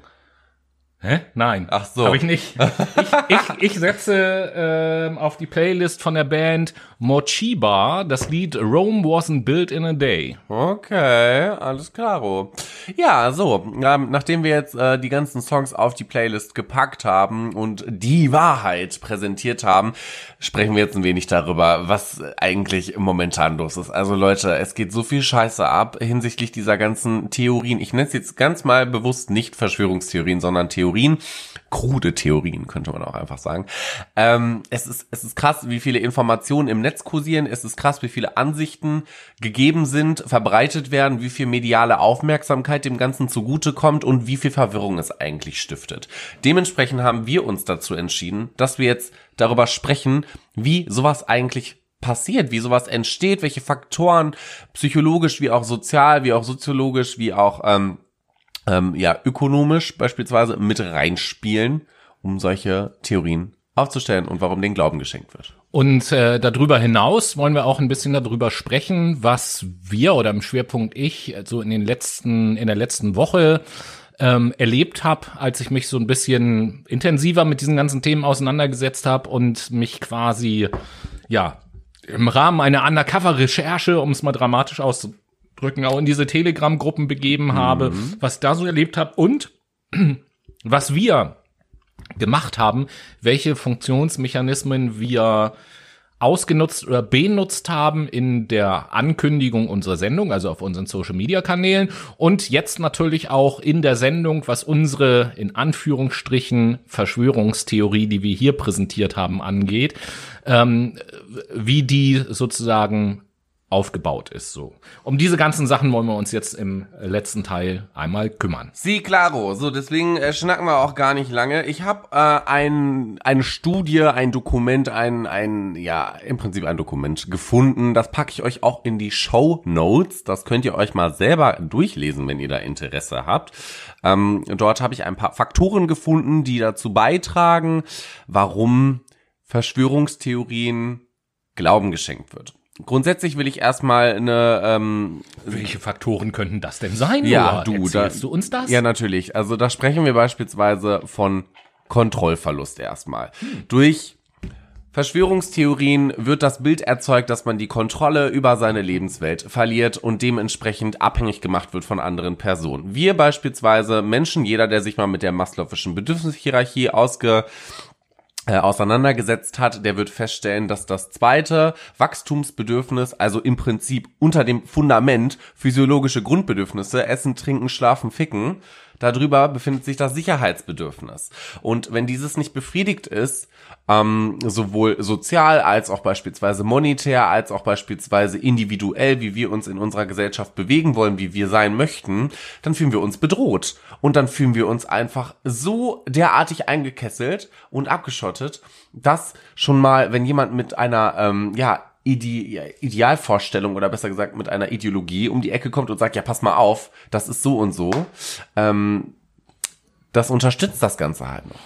Speaker 3: Hä? Nein.
Speaker 2: Ach so.
Speaker 3: Habe ich nicht. [laughs] Ich, ich, ich setze ähm, auf die Playlist von der Band Mochiba das Lied Rome Wasn't Built in a Day.
Speaker 2: Okay, alles klaro. Ja, so, ähm, nachdem wir jetzt äh, die ganzen Songs auf die Playlist gepackt haben und die Wahrheit präsentiert haben, sprechen wir jetzt ein wenig darüber, was eigentlich momentan los ist. Also Leute, es geht so viel Scheiße ab hinsichtlich dieser ganzen Theorien. Ich nenne es jetzt ganz mal bewusst nicht Verschwörungstheorien, sondern Theorien krude Theorien, könnte man auch einfach sagen. Ähm, es, ist, es ist krass, wie viele Informationen im Netz kursieren. Es ist krass, wie viele Ansichten gegeben sind, verbreitet werden, wie viel mediale Aufmerksamkeit dem Ganzen zugutekommt und wie viel Verwirrung es eigentlich stiftet. Dementsprechend haben wir uns dazu entschieden, dass wir jetzt darüber sprechen, wie sowas eigentlich passiert, wie sowas entsteht, welche Faktoren psychologisch wie auch sozial, wie auch soziologisch, wie auch ähm, ähm, ja, ökonomisch beispielsweise mit reinspielen, um solche Theorien aufzustellen und warum den Glauben geschenkt wird.
Speaker 3: Und äh, darüber hinaus wollen wir auch ein bisschen darüber sprechen, was wir oder im Schwerpunkt ich so in den letzten in der letzten Woche ähm, erlebt habe, als ich mich so ein bisschen intensiver mit diesen ganzen Themen auseinandergesetzt habe und mich quasi ja im Rahmen einer Undercover-Recherche, um es mal dramatisch auszudrücken, drücken, auch in diese Telegram-Gruppen begeben habe, mhm. was da so erlebt habe und [clears throat] was wir gemacht haben, welche Funktionsmechanismen wir ausgenutzt oder benutzt haben in der Ankündigung unserer Sendung, also auf unseren Social Media Kanälen und jetzt natürlich auch in der Sendung, was unsere in Anführungsstrichen Verschwörungstheorie, die wir hier präsentiert haben, angeht, ähm, wie die sozusagen aufgebaut ist. So. Um diese ganzen Sachen wollen wir uns jetzt im letzten Teil einmal kümmern.
Speaker 2: Sie, claro. So, deswegen äh, schnacken wir auch gar nicht lange. Ich habe äh, ein, eine Studie, ein Dokument, ein, ein, ja, im Prinzip ein Dokument gefunden. Das packe ich euch auch in die Show Notes. Das könnt ihr euch mal selber durchlesen, wenn ihr da Interesse habt. Ähm, dort habe ich ein paar Faktoren gefunden, die dazu beitragen, warum Verschwörungstheorien Glauben geschenkt wird. Grundsätzlich will ich erstmal eine ähm,
Speaker 3: Welche Faktoren könnten das denn sein?
Speaker 2: ja,
Speaker 3: Noah?
Speaker 2: du, da,
Speaker 3: du uns das?
Speaker 2: Ja, natürlich. Also da sprechen wir beispielsweise von Kontrollverlust erstmal. Durch Verschwörungstheorien wird das Bild erzeugt, dass man die Kontrolle über seine Lebenswelt verliert und dementsprechend abhängig gemacht wird von anderen Personen. Wir beispielsweise Menschen, jeder, der sich mal mit der Maslow'schen Bedürfnishierarchie ausge auseinandergesetzt hat, der wird feststellen, dass das zweite Wachstumsbedürfnis, also im Prinzip unter dem Fundament physiologische Grundbedürfnisse, Essen, Trinken, Schlafen, Ficken, darüber befindet sich das Sicherheitsbedürfnis. Und wenn dieses nicht befriedigt ist, ähm, sowohl sozial als auch beispielsweise monetär, als auch beispielsweise individuell, wie wir uns in unserer Gesellschaft bewegen wollen, wie wir sein möchten, dann fühlen wir uns bedroht. Und dann fühlen wir uns einfach so derartig eingekesselt und abgeschottet, dass schon mal, wenn jemand mit einer, ähm, ja, Ide Idealvorstellung oder besser gesagt mit einer Ideologie um die Ecke kommt und sagt, ja, pass mal auf, das ist so und so, ähm, das unterstützt das Ganze halt noch.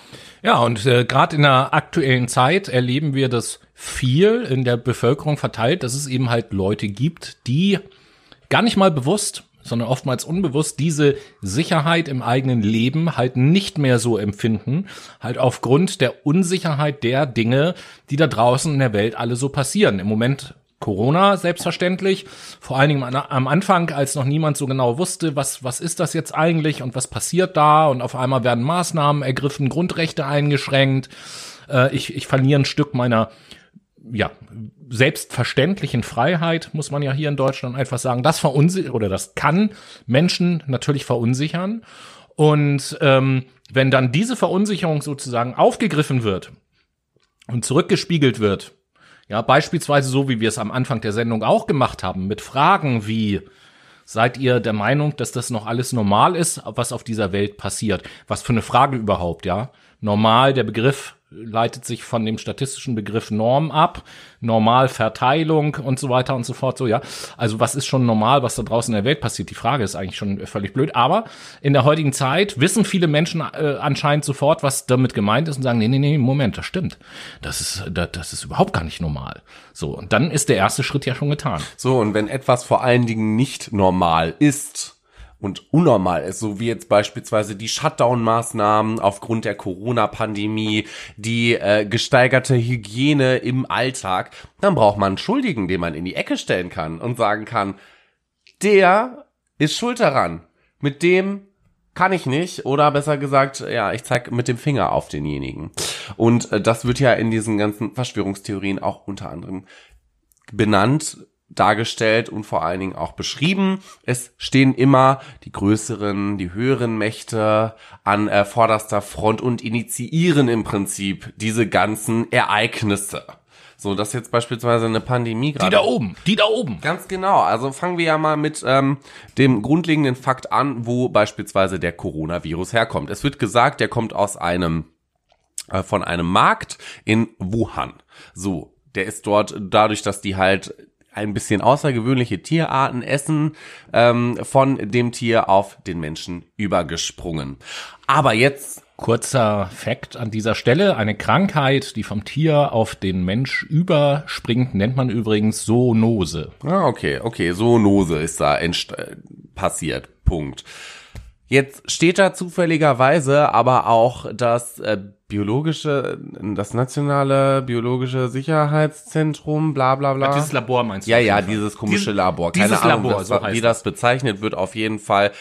Speaker 3: Ja, und äh, gerade in der aktuellen Zeit erleben wir das viel in der Bevölkerung verteilt, dass es eben halt Leute gibt, die gar nicht mal bewusst, sondern oftmals unbewusst diese Sicherheit im eigenen Leben halt nicht mehr so empfinden, halt aufgrund der Unsicherheit der Dinge, die da draußen in der Welt alle so passieren. Im Moment Corona selbstverständlich, vor allen Dingen am Anfang, als noch niemand so genau wusste, was, was ist das jetzt eigentlich und was passiert da und auf einmal werden Maßnahmen ergriffen, Grundrechte eingeschränkt, äh, ich, ich verliere ein Stück meiner ja, selbstverständlichen Freiheit, muss man ja hier in Deutschland einfach sagen, das verunsichert oder das kann Menschen natürlich verunsichern. Und ähm, wenn dann diese Verunsicherung sozusagen aufgegriffen wird und zurückgespiegelt wird, ja, beispielsweise so, wie wir es am Anfang der Sendung auch gemacht haben, mit Fragen wie, seid ihr der Meinung, dass das noch alles normal ist, was auf dieser Welt passiert? Was für eine Frage überhaupt, ja? Normal, der Begriff leitet sich von dem statistischen Begriff Norm ab, Normalverteilung und so weiter und so fort. So ja, also was ist schon normal, was da draußen in der Welt passiert? Die Frage ist eigentlich schon völlig blöd. Aber in der heutigen Zeit wissen viele Menschen äh, anscheinend sofort, was damit gemeint ist und sagen, nee, nee, nee, Moment, das stimmt. Das ist, das, das ist überhaupt gar nicht normal. So und dann ist der erste Schritt ja schon getan.
Speaker 2: So und wenn etwas vor allen Dingen nicht normal ist, und unnormal ist, so wie jetzt beispielsweise die Shutdown-Maßnahmen aufgrund der Corona-Pandemie, die äh, gesteigerte Hygiene im Alltag, dann braucht man einen Schuldigen, den man in die Ecke stellen kann und sagen kann, der ist schuld daran. Mit dem kann ich nicht oder besser gesagt, ja, ich zeig mit dem Finger auf denjenigen. Und äh, das wird ja in diesen ganzen Verschwörungstheorien auch unter anderem benannt dargestellt und vor allen Dingen auch beschrieben. Es stehen immer die größeren, die höheren Mächte an äh, vorderster Front und initiieren im Prinzip diese ganzen Ereignisse. So, das jetzt beispielsweise eine Pandemie gerade.
Speaker 3: Die da oben, die da oben.
Speaker 2: Ganz genau. Also fangen wir ja mal mit ähm, dem grundlegenden Fakt an, wo beispielsweise der Coronavirus herkommt. Es wird gesagt, der kommt aus einem äh, von einem Markt in Wuhan. So, der ist dort dadurch, dass die halt ein bisschen außergewöhnliche Tierarten essen, ähm, von dem Tier auf den Menschen übergesprungen. Aber jetzt
Speaker 3: Kurzer Fakt an dieser Stelle. Eine Krankheit, die vom Tier auf den Mensch überspringt, nennt man übrigens Zoonose.
Speaker 2: Ah, okay, okay, Zoonose ist da äh, passiert. Punkt. Jetzt steht da zufälligerweise aber auch das äh, biologische, das nationale biologische Sicherheitszentrum, bla bla bla.
Speaker 3: Ach, dieses Labor meinst du?
Speaker 2: Ja, ja, dieses komische Labor. Keine
Speaker 3: dieses
Speaker 2: Ahnung,
Speaker 3: Labor,
Speaker 2: das,
Speaker 3: so
Speaker 2: wie das bezeichnet wird, auf jeden Fall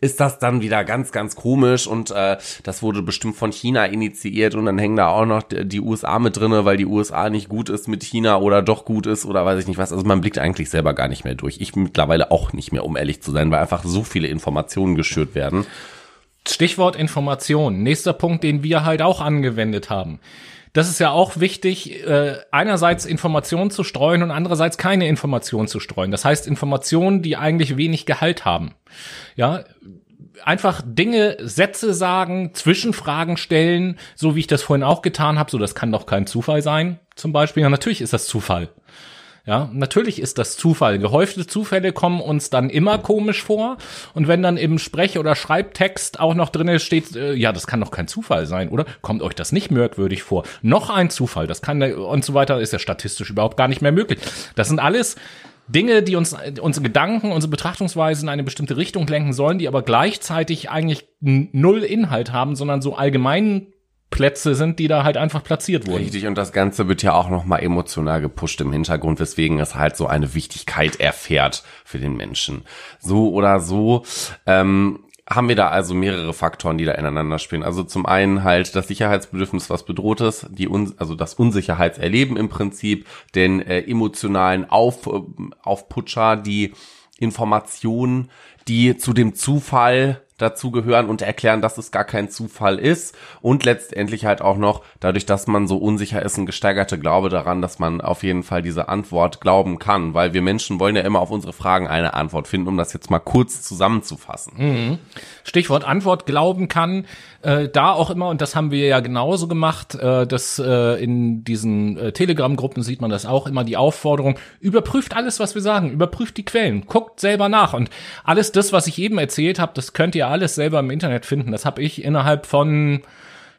Speaker 2: ist das dann wieder ganz, ganz komisch und äh, das wurde bestimmt von China initiiert und dann hängen da auch noch die USA mit drinne, weil die USA nicht gut ist mit China oder doch gut ist oder weiß ich nicht was. Also man blickt eigentlich selber gar nicht mehr durch. Ich mittlerweile auch nicht mehr, um ehrlich zu sein, weil einfach so viele Informationen geschürt werden.
Speaker 3: Stichwort Information. Nächster Punkt, den wir halt auch angewendet haben. Das ist ja auch wichtig, äh, einerseits Informationen zu streuen und andererseits keine Informationen zu streuen. Das heißt Informationen, die eigentlich wenig Gehalt haben. Ja, einfach Dinge, Sätze sagen, Zwischenfragen stellen, so wie ich das vorhin auch getan habe. So, das kann doch kein Zufall sein, zum Beispiel. Ja, natürlich ist das Zufall. Ja, natürlich ist das Zufall. Gehäufte Zufälle kommen uns dann immer komisch vor. Und wenn dann im Sprech- oder Schreibtext auch noch drinne steht, äh, ja, das kann doch kein Zufall sein, oder? Kommt euch das nicht merkwürdig vor? Noch ein Zufall, das kann und so weiter, ist ja statistisch überhaupt gar nicht mehr möglich. Das sind alles Dinge, die uns unsere Gedanken, unsere Betrachtungsweise in eine bestimmte Richtung lenken sollen, die aber gleichzeitig eigentlich null Inhalt haben, sondern so allgemein Plätze sind, die da halt einfach platziert wurden.
Speaker 2: Richtig, und das Ganze wird ja auch nochmal emotional gepusht im Hintergrund, weswegen es halt so eine Wichtigkeit erfährt für den Menschen. So oder so ähm, haben wir da also mehrere Faktoren, die da ineinander spielen. Also zum einen halt das Sicherheitsbedürfnis, was bedroht ist, die Un also das Unsicherheitserleben im Prinzip, den äh, emotionalen Auf äh, Aufputscher, die Informationen, die zu dem Zufall dazugehören und erklären, dass es gar kein Zufall ist und letztendlich halt auch noch dadurch, dass man so unsicher ist, ein gesteigerter Glaube daran, dass man auf jeden Fall diese Antwort glauben kann, weil wir Menschen wollen ja immer auf unsere Fragen eine Antwort finden, um das jetzt mal kurz zusammenzufassen.
Speaker 3: Mhm. Stichwort Antwort glauben kann, äh, da auch immer und das haben wir ja genauso gemacht, äh, dass äh, in diesen äh, Telegram-Gruppen sieht man das auch immer die Aufforderung, überprüft alles, was wir sagen, überprüft die Quellen, guckt selber nach und alles das, was ich eben erzählt habe, das könnt ihr alles selber im Internet finden. Das habe ich innerhalb von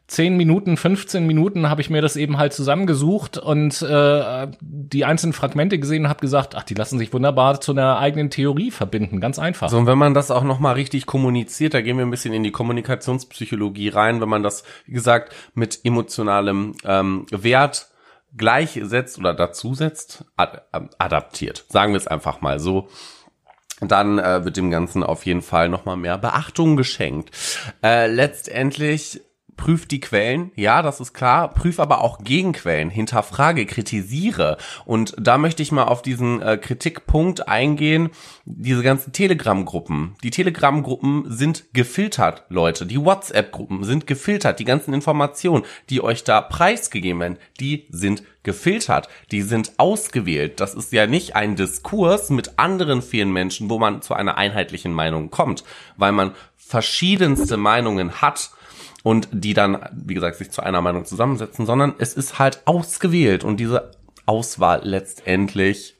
Speaker 3: 10 Minuten, 15 Minuten habe ich mir das eben halt zusammengesucht und äh, die einzelnen Fragmente gesehen und habe gesagt, ach, die lassen sich wunderbar zu einer eigenen Theorie verbinden, ganz einfach.
Speaker 2: So, und wenn man das auch nochmal richtig kommuniziert, da gehen wir ein bisschen in die Kommunikationspsychologie rein, wenn man das, wie gesagt, mit emotionalem ähm, Wert gleichsetzt oder dazusetzt, ad adaptiert. Sagen wir es einfach mal so dann äh, wird dem Ganzen auf jeden Fall nochmal mehr Beachtung geschenkt. Äh, letztendlich prüf die Quellen, ja, das ist klar, prüf aber auch Gegenquellen, hinterfrage, kritisiere. Und da möchte ich mal auf diesen äh, Kritikpunkt eingehen, diese ganzen Telegram-Gruppen. Die Telegram-Gruppen sind gefiltert, Leute. Die WhatsApp-Gruppen sind gefiltert. Die ganzen Informationen, die euch da preisgegeben werden, die sind gefiltert. Die sind ausgewählt. Das ist ja nicht ein Diskurs mit anderen vielen Menschen, wo man zu einer einheitlichen Meinung kommt, weil man verschiedenste Meinungen hat und die dann, wie gesagt, sich zu einer Meinung zusammensetzen, sondern es ist halt ausgewählt und diese Auswahl letztendlich,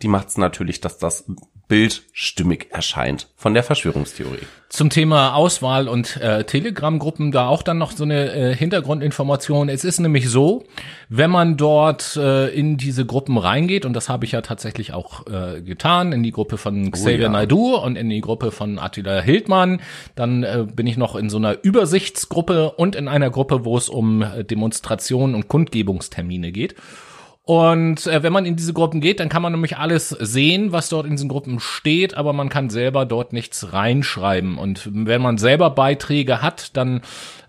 Speaker 2: die macht es natürlich, dass das Bild stimmig erscheint von der Verschwörungstheorie.
Speaker 3: Zum Thema Auswahl und äh, Telegram-Gruppen da auch dann noch so eine äh, Hintergrundinformation. Es ist nämlich so, wenn man dort äh, in diese Gruppen reingeht, und das habe ich ja tatsächlich auch äh, getan, in die Gruppe von Xavier oh, ja. Naidu und in die Gruppe von Attila Hildmann, dann äh, bin ich noch in so einer Übersichtsgruppe und in einer Gruppe, wo es um äh, Demonstrationen und Kundgebungstermine geht. Und äh, wenn man in diese Gruppen geht, dann kann man nämlich alles sehen, was dort in diesen Gruppen steht, aber man kann selber dort nichts reinschreiben. Und wenn man selber Beiträge hat, dann,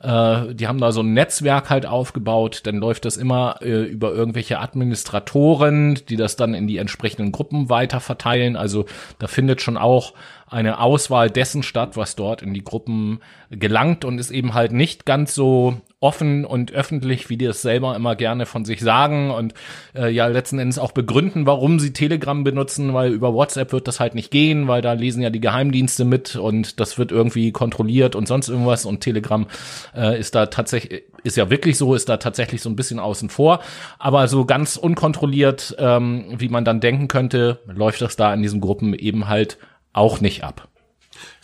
Speaker 3: äh, die haben da so ein Netzwerk halt aufgebaut, dann läuft das immer äh, über irgendwelche Administratoren, die das dann in die entsprechenden Gruppen weiter verteilen. Also da findet schon auch eine Auswahl dessen statt, was dort in die Gruppen gelangt und ist eben halt nicht ganz so offen und öffentlich, wie die es selber immer gerne von sich sagen und äh, ja letzten Endes auch begründen, warum sie Telegram benutzen, weil über WhatsApp wird das halt nicht gehen, weil da lesen ja die Geheimdienste mit und das wird irgendwie kontrolliert und sonst irgendwas und Telegram äh, ist da tatsächlich ist ja wirklich so, ist da tatsächlich so ein bisschen außen vor, aber so ganz unkontrolliert, ähm, wie man dann denken könnte, läuft das da in diesen Gruppen eben halt auch nicht ab.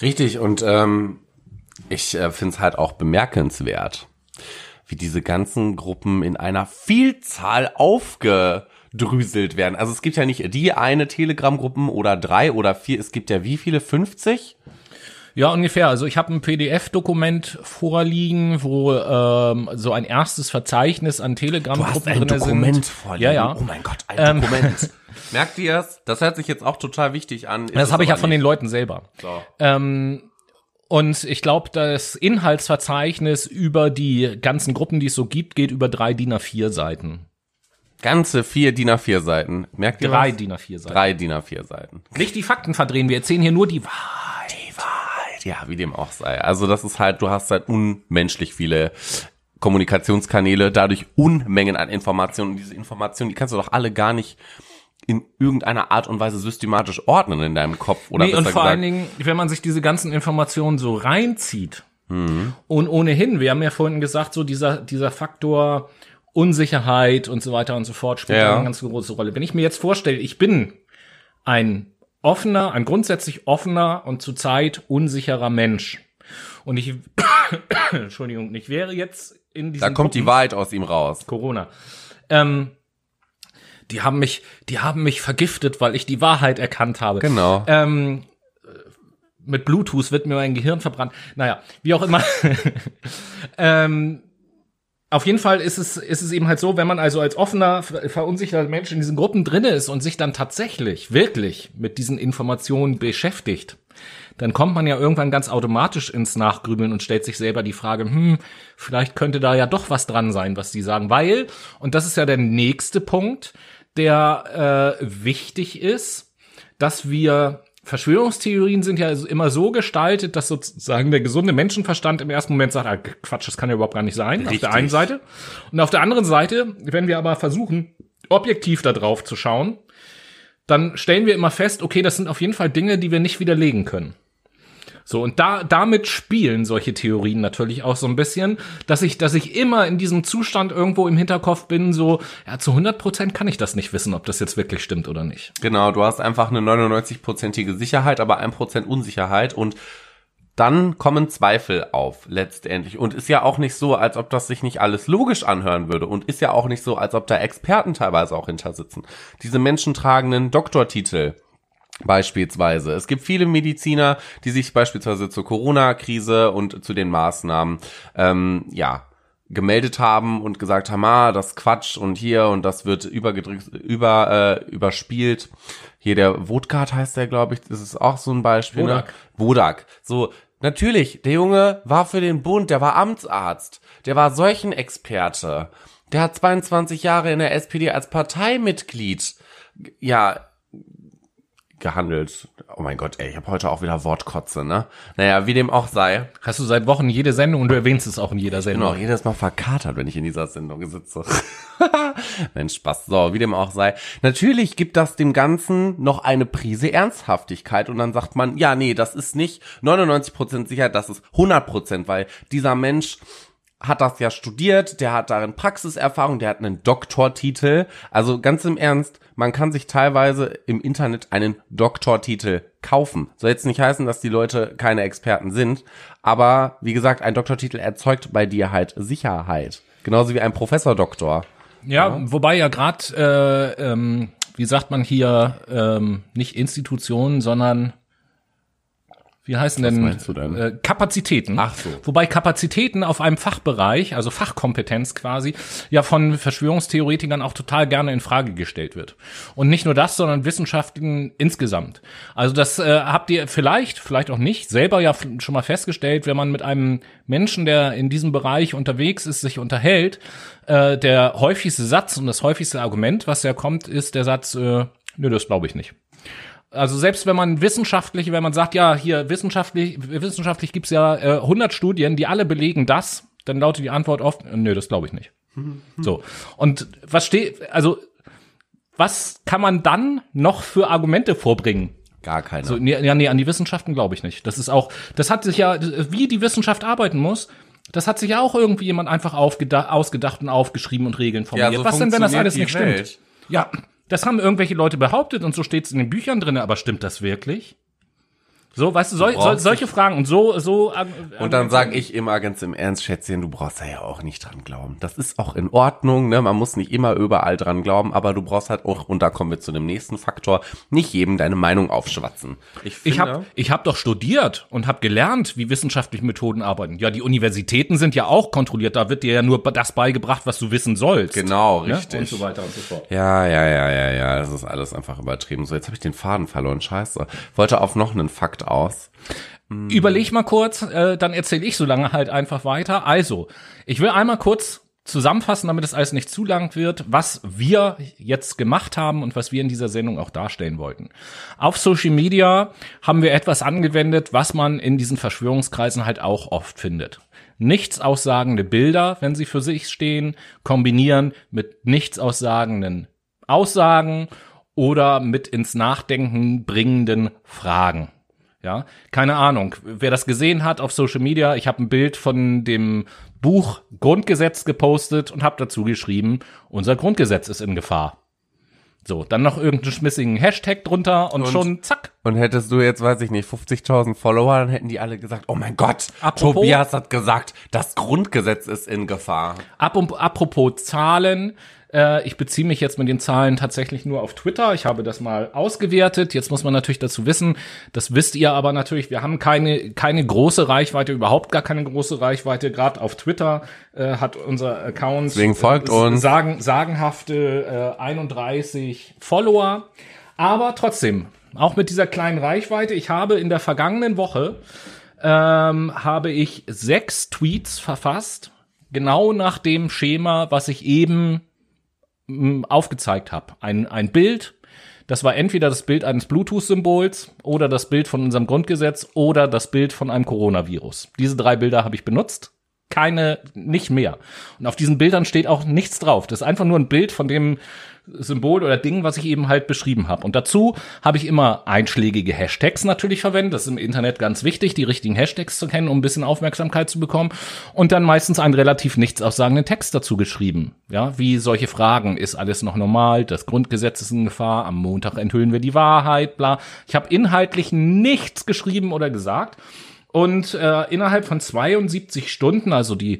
Speaker 2: Richtig, und ähm, ich äh, finde es halt auch bemerkenswert, wie diese ganzen Gruppen in einer Vielzahl aufgedrüselt werden. Also es gibt ja nicht die eine Telegram-Gruppen oder drei oder vier, es gibt ja wie viele? 50?
Speaker 3: Ja, ungefähr. Also ich habe ein PDF-Dokument vorliegen, wo ähm, so ein erstes Verzeichnis an Telegram-Gruppen
Speaker 2: drin sind. Dokument vorliegen.
Speaker 3: Ja, ja.
Speaker 2: Oh mein Gott, ein ähm, Dokument. [laughs] Merkt ihr es? Das hört sich jetzt auch total wichtig an.
Speaker 3: Ist das habe ich ja von den Leuten selber. So. Ähm, und ich glaube, das Inhaltsverzeichnis über die ganzen Gruppen, die es so gibt, geht über drei DIN A4 Seiten.
Speaker 2: Ganze vier DIN A4 Seiten. Merkt ihr
Speaker 3: Drei was? DIN A4 Seiten.
Speaker 2: Drei DIN A4 Seiten.
Speaker 3: Nicht die Fakten verdrehen, wir erzählen hier nur die Wahrheit.
Speaker 2: Ja, wie dem auch sei. Also das ist halt, du hast halt unmenschlich viele Kommunikationskanäle, dadurch Unmengen an Informationen. Und diese Informationen, die kannst du doch alle gar nicht in irgendeiner Art und Weise systematisch ordnen in deinem Kopf. Oder
Speaker 3: nee, und vor
Speaker 2: gesagt,
Speaker 3: allen Dingen, wenn man sich diese ganzen Informationen so reinzieht.
Speaker 2: Mhm.
Speaker 3: Und ohnehin, wir haben ja vorhin gesagt, so dieser, dieser Faktor Unsicherheit und so weiter und so fort spielt
Speaker 2: Ja.
Speaker 3: eine ganz große Rolle. Wenn ich mir jetzt vorstelle, ich bin ein offener, ein grundsätzlich offener und zurzeit unsicherer Mensch. Und ich, [coughs] Entschuldigung, ich wäre jetzt in diesem
Speaker 2: da kommt die Wahrheit aus ihm raus.
Speaker 3: Corona. Ähm, die haben mich, die haben mich vergiftet, weil ich die Wahrheit erkannt habe.
Speaker 2: Genau.
Speaker 3: Ähm, mit Bluetooth wird mir mein Gehirn verbrannt. Naja, wie auch immer. [laughs] ähm, auf jeden Fall ist es, ist es eben halt so, wenn man also als offener, ver- verunsicherter Mensch in diesen Gruppen drinne ist und sich dann tatsächlich, wirklich mit diesen Informationen beschäftigt, dann kommt man ja irgendwann ganz automatisch ins Nachgrübeln und stellt sich selber die Frage, hm, vielleicht könnte da ja doch was dran sein, was die sagen. Weil, und das ist ja der nächste Punkt, der äh, wichtig ist, dass wir Verschwörungstheorien sind ja immer so gestaltet, dass sozusagen der gesunde Menschenverstand im ersten Moment sagt, ah, Quatsch, das kann ja überhaupt gar nicht sein, auf
Speaker 2: Richtig.
Speaker 3: der einen Seite. Und auf der anderen Seite, wenn wir aber versuchen, objektiv da drauf zu schauen, dann stellen wir immer fest, okay, das sind auf jeden Fall Dinge, die wir nicht widerlegen können. So, und da, damit spielen solche Theorien natürlich auch so ein bisschen, dass ich, dass ich immer in diesem Zustand irgendwo im Hinterkopf bin, so, ja, zu 100 Prozent kann ich das nicht wissen, ob das jetzt wirklich stimmt oder nicht.
Speaker 2: Genau, du hast einfach eine 99-prozentige Sicherheit, aber 1% Unsicherheit und dann kommen Zweifel auf letztendlich. Und ist ja auch nicht so, als ob das sich nicht alles logisch anhören würde. Und ist ja auch nicht so, als ob da Experten teilweise auch hinter sitzen. Diese Menschen tragen einen Doktortitel. Beispielsweise. Es gibt viele Mediziner, die sich beispielsweise zur Corona-Krise und zu den Maßnahmen, ähm, ja, gemeldet haben und gesagt haben, ah, das Quatsch und hier und das wird übergedrückt, über, äh, überspielt. Hier der Wodgard heißt der, glaube ich, das ist auch so ein Beispiel.
Speaker 3: Wodak.
Speaker 2: Ne? Wodak. So, natürlich, der Junge war für den Bund, der war Amtsarzt, der war Seuchenexperte. Der hat 22 Jahre in der SPD als Parteimitglied, ja, gehandelt. Oh mein Gott, ey, ich habe heute auch wieder Wortkotze, ne? Naja, wie dem auch sei.
Speaker 3: Hast du seit Wochen jede Sendung und du erwähnst es auch in jeder Sendung.
Speaker 2: auch jedes Mal verkatert, wenn ich in dieser Sendung sitze. [laughs] Mensch, Spaß. So, wie dem auch sei. Natürlich gibt das dem Ganzen noch eine Prise Ernsthaftigkeit und dann sagt man, ja, nee, das ist nicht 99% Sicherheit, das ist 100%, weil dieser Mensch hat das ja studiert, der hat darin Praxiserfahrung, der hat einen Doktortitel. Also ganz im Ernst, man kann sich teilweise im Internet einen Doktortitel kaufen. Soll jetzt nicht heißen, dass die Leute keine Experten sind, aber wie gesagt, ein Doktortitel erzeugt bei dir halt Sicherheit. Genauso wie ein Professor-Doktor.
Speaker 3: Ja, wobei ja gerade, äh, ähm, wie sagt man hier, ähm, nicht Institutionen, sondern wie heißen denn,
Speaker 2: meinst du denn?
Speaker 3: Äh, Kapazitäten.
Speaker 2: Ach so.
Speaker 3: Wobei Kapazitäten auf einem Fachbereich, also Fachkompetenz quasi, ja von Verschwörungstheoretikern auch total gerne in Frage gestellt wird. Und nicht nur das, sondern Wissenschaften insgesamt. Also das äh, habt ihr vielleicht, vielleicht auch nicht, selber ja schon mal festgestellt, wenn man mit einem Menschen, der in diesem Bereich unterwegs ist, sich unterhält, äh, der häufigste Satz und das häufigste Argument, was ja kommt, ist der Satz, äh, nö, das glaube ich nicht. Also selbst wenn man wissenschaftlich, wenn man sagt, ja, hier wissenschaftlich, wissenschaftlich gibt's ja äh, 100 Studien, die alle belegen das, dann lautet die Antwort oft, nö, das glaube ich nicht. So. Und was steht, also was kann man dann noch für Argumente vorbringen?
Speaker 2: Gar keine.
Speaker 3: So, nee, ja, nee, an die Wissenschaften glaube ich nicht. Das ist auch, das hat sich ja, wie die Wissenschaft arbeiten muss, das hat sich ja auch irgendwie jemand einfach ausgedacht und aufgeschrieben und Regeln formuliert.
Speaker 2: so
Speaker 3: Was denn, wenn das alles nicht
Speaker 2: Welt.
Speaker 3: stimmt? Ja, das haben irgendwelche Leute behauptet und so steht's in den Büchern drin, aber stimmt das wirklich? So, weißt du, sol, sol, solche Fragen und so, so.
Speaker 2: Und dann sage ich immer ganz im Ernst, Schätzchen, du brauchst da ja auch nicht dran glauben. Das ist auch in Ordnung, ne? Man muss nicht immer überall dran glauben, aber du brauchst halt auch, und da kommen wir zu dem nächsten Faktor, nicht jedem deine Meinung aufschwatzen. Ich, finde,
Speaker 3: Ich habe ich hab doch studiert und habe gelernt, wie wissenschaftliche Methoden arbeiten. Ja, die Universitäten sind ja auch kontrolliert. Da wird dir ja nur das beigebracht, was du wissen sollst.
Speaker 2: Genau,
Speaker 3: Ne?
Speaker 2: richtig.
Speaker 3: Und so weiter und so fort.
Speaker 2: Ja, ja, ja, ja, ja, das ist alles einfach übertrieben. So, jetzt habe ich den Faden verloren, scheiße. Wollte auf noch einen Fakt aus.
Speaker 3: Überleg mal kurz, äh, dann erzähle ich so lange halt einfach weiter. Also, ich will einmal kurz zusammenfassen, damit es alles nicht zu lang wird, was wir jetzt gemacht haben und was wir in dieser Sendung auch darstellen wollten. Auf Social Media haben wir etwas angewendet, was man in diesen Verschwörungskreisen halt auch oft findet. Nichts aussagende Bilder, wenn sie für sich stehen, kombinieren mit nichts aussagenden Aussagen oder mit ins Nachdenken bringenden Fragen. Ja, keine Ahnung. Wer das gesehen hat auf Social Media, ich habe ein Bild von dem Buch Grundgesetz gepostet und habe dazu geschrieben, unser Grundgesetz ist in Gefahr. So, dann noch irgendeinen schmissigen Hashtag drunter und,
Speaker 2: Und-
Speaker 3: schon zack.
Speaker 2: Und hättest du jetzt, weiß ich nicht, 50.000 Follower, dann hätten die alle gesagt, oh mein Gott,
Speaker 3: Apropos-
Speaker 2: Tobias hat gesagt, das Grundgesetz ist in Gefahr.
Speaker 3: Ab und, apropos Zahlen, äh, ich beziehe mich jetzt mit den Zahlen tatsächlich nur auf Twitter. Ich habe das mal ausgewertet. Jetzt muss man natürlich dazu wissen, das wisst ihr aber natürlich, wir haben keine, keine große Reichweite, überhaupt gar keine große Reichweite. Gerade auf Twitter äh, hat unser Account
Speaker 2: Deswegen folgt
Speaker 3: äh,
Speaker 2: uns.
Speaker 3: Sagen, sagenhafte äh, 31 Follower. Aber trotzdem, auch mit dieser kleinen Reichweite, ich habe in der vergangenen Woche ähm, habe ich sechs Tweets verfasst, genau nach dem Schema, was ich eben aufgezeigt habe. Ein, ein Bild, das war entweder das Bild eines Bluetooth-Symbols oder das Bild von unserem Grundgesetz oder das Bild von einem Coronavirus. Diese drei Bilder habe ich benutzt. Keine, nicht mehr. Und auf diesen Bildern steht auch nichts drauf. Das ist einfach nur ein Bild von dem Symbol oder Ding, was ich eben halt beschrieben habe. Und dazu habe ich immer einschlägige Hashtags natürlich verwendet. Das ist im Internet ganz wichtig, die richtigen Hashtags zu kennen, um ein bisschen Aufmerksamkeit zu bekommen. Und dann meistens einen relativ nichts aussagenden Text dazu geschrieben. Ja, wie solche Fragen. Ist alles noch normal? Das Grundgesetz ist in Gefahr. Am Montag enthüllen wir die Wahrheit, bla. Ich habe inhaltlich nichts geschrieben oder gesagt. Und äh, innerhalb von 72 Stunden, also die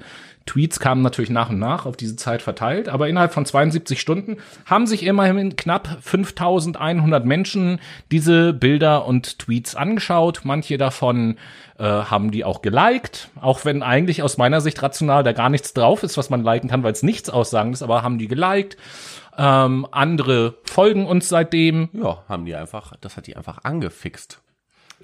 Speaker 3: Tweets kamen natürlich nach und nach auf diese Zeit verteilt, aber innerhalb von 72 Stunden haben sich immerhin knapp 5100 Menschen diese Bilder und Tweets angeschaut. Manche davon äh, haben die auch geliked, auch wenn eigentlich aus meiner Sicht rational da gar nichts drauf ist, was man liken kann, weil es nichts aussagen ist, aber haben die geliked. Ähm, andere folgen uns seitdem.
Speaker 2: Ja, haben die einfach, das hat die einfach angefixt.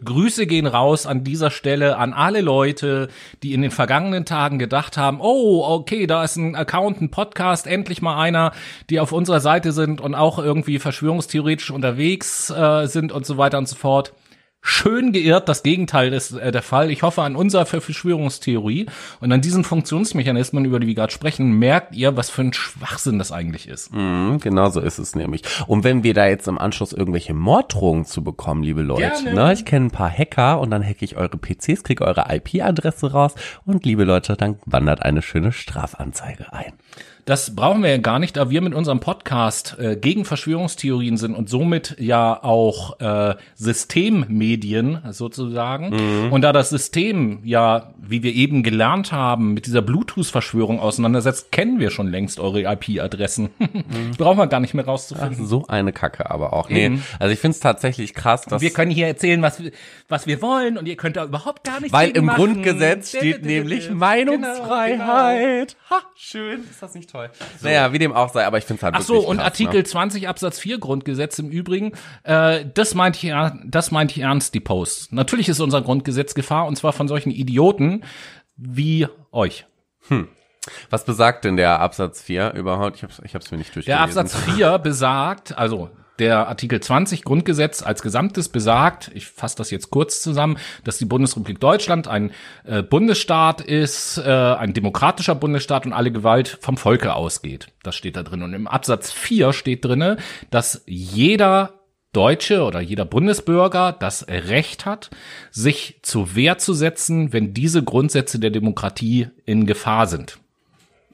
Speaker 3: Grüße gehen raus an dieser Stelle an alle Leute, die in den vergangenen Tagen gedacht haben, oh, okay, da ist ein Account, ein Podcast, endlich mal einer, die auf unserer Seite sind und auch irgendwie verschwörungstheoretisch unterwegs äh, sind und so weiter und so fort. Schön geirrt, das Gegenteil ist äh, der Fall. Ich hoffe an unserer Verschwörungstheorie und an diesen Funktionsmechanismen, über die wir gerade sprechen, merkt ihr, was für ein Schwachsinn das eigentlich ist.
Speaker 2: Mhm, genau so ist es nämlich. Und wenn wir da jetzt im Anschluss irgendwelche Morddrohungen zu bekommen, liebe Leute,
Speaker 3: Gerne.
Speaker 2: ne, ich kenne ein paar Hacker und dann hacke ich eure PCs, kriege eure IP-Adresse raus und liebe Leute, dann wandert eine schöne Strafanzeige ein.
Speaker 3: Das brauchen wir ja gar nicht, da wir mit unserem Podcast äh, gegen Verschwörungstheorien sind und somit ja auch äh, Systemmedien sozusagen. Und da das System ja, wie wir eben gelernt haben, mit dieser Bluetooth-Verschwörung auseinandersetzt, kennen wir schon längst eure IP-Adressen. [laughs] Brauchen wir gar nicht mehr rauszufinden.
Speaker 2: So eine Kacke aber auch. Nee,
Speaker 3: Eben.
Speaker 2: also ich finde es tatsächlich krass, dass
Speaker 3: Wir können hier erzählen, was, wir- was wir wollen und ihr könnt da überhaupt gar nichts
Speaker 2: weil im
Speaker 3: machen.
Speaker 2: Grundgesetz steht nämlich
Speaker 3: Genau,
Speaker 2: Meinungsfreiheit. Ha, schön, ist das nicht toll? Naja, wie dem auch sei, aber ich finde es halt
Speaker 3: Ach so, und
Speaker 2: krass,
Speaker 3: Artikel
Speaker 2: Ne?
Speaker 3: 20 Absatz 4 Grundgesetz im Übrigen, äh, das meint ich, das meint ich ernst, die Post. Natürlich ist unser Grundgesetz Gefahr und zwar von solchen Idioten wie euch.
Speaker 2: Was besagt denn der Absatz 4 überhaupt? Ich hab's, ich hab's mir nicht
Speaker 3: Der
Speaker 2: durchgelesen.
Speaker 3: Absatz 4 besagt, also der Artikel 20 Grundgesetz als Gesamtes besagt, ich fasse das jetzt kurz zusammen, dass die Bundesrepublik Deutschland ein äh, Bundesstaat ist, äh, ein demokratischer Bundesstaat und alle Gewalt vom Volke ausgeht. Das steht da drin. Und im Absatz 4 steht drinne, dass jeder Deutsche oder jeder Bundesbürger das Recht hat, sich zur Wehr zu setzen, wenn diese Grundsätze der Demokratie in Gefahr sind.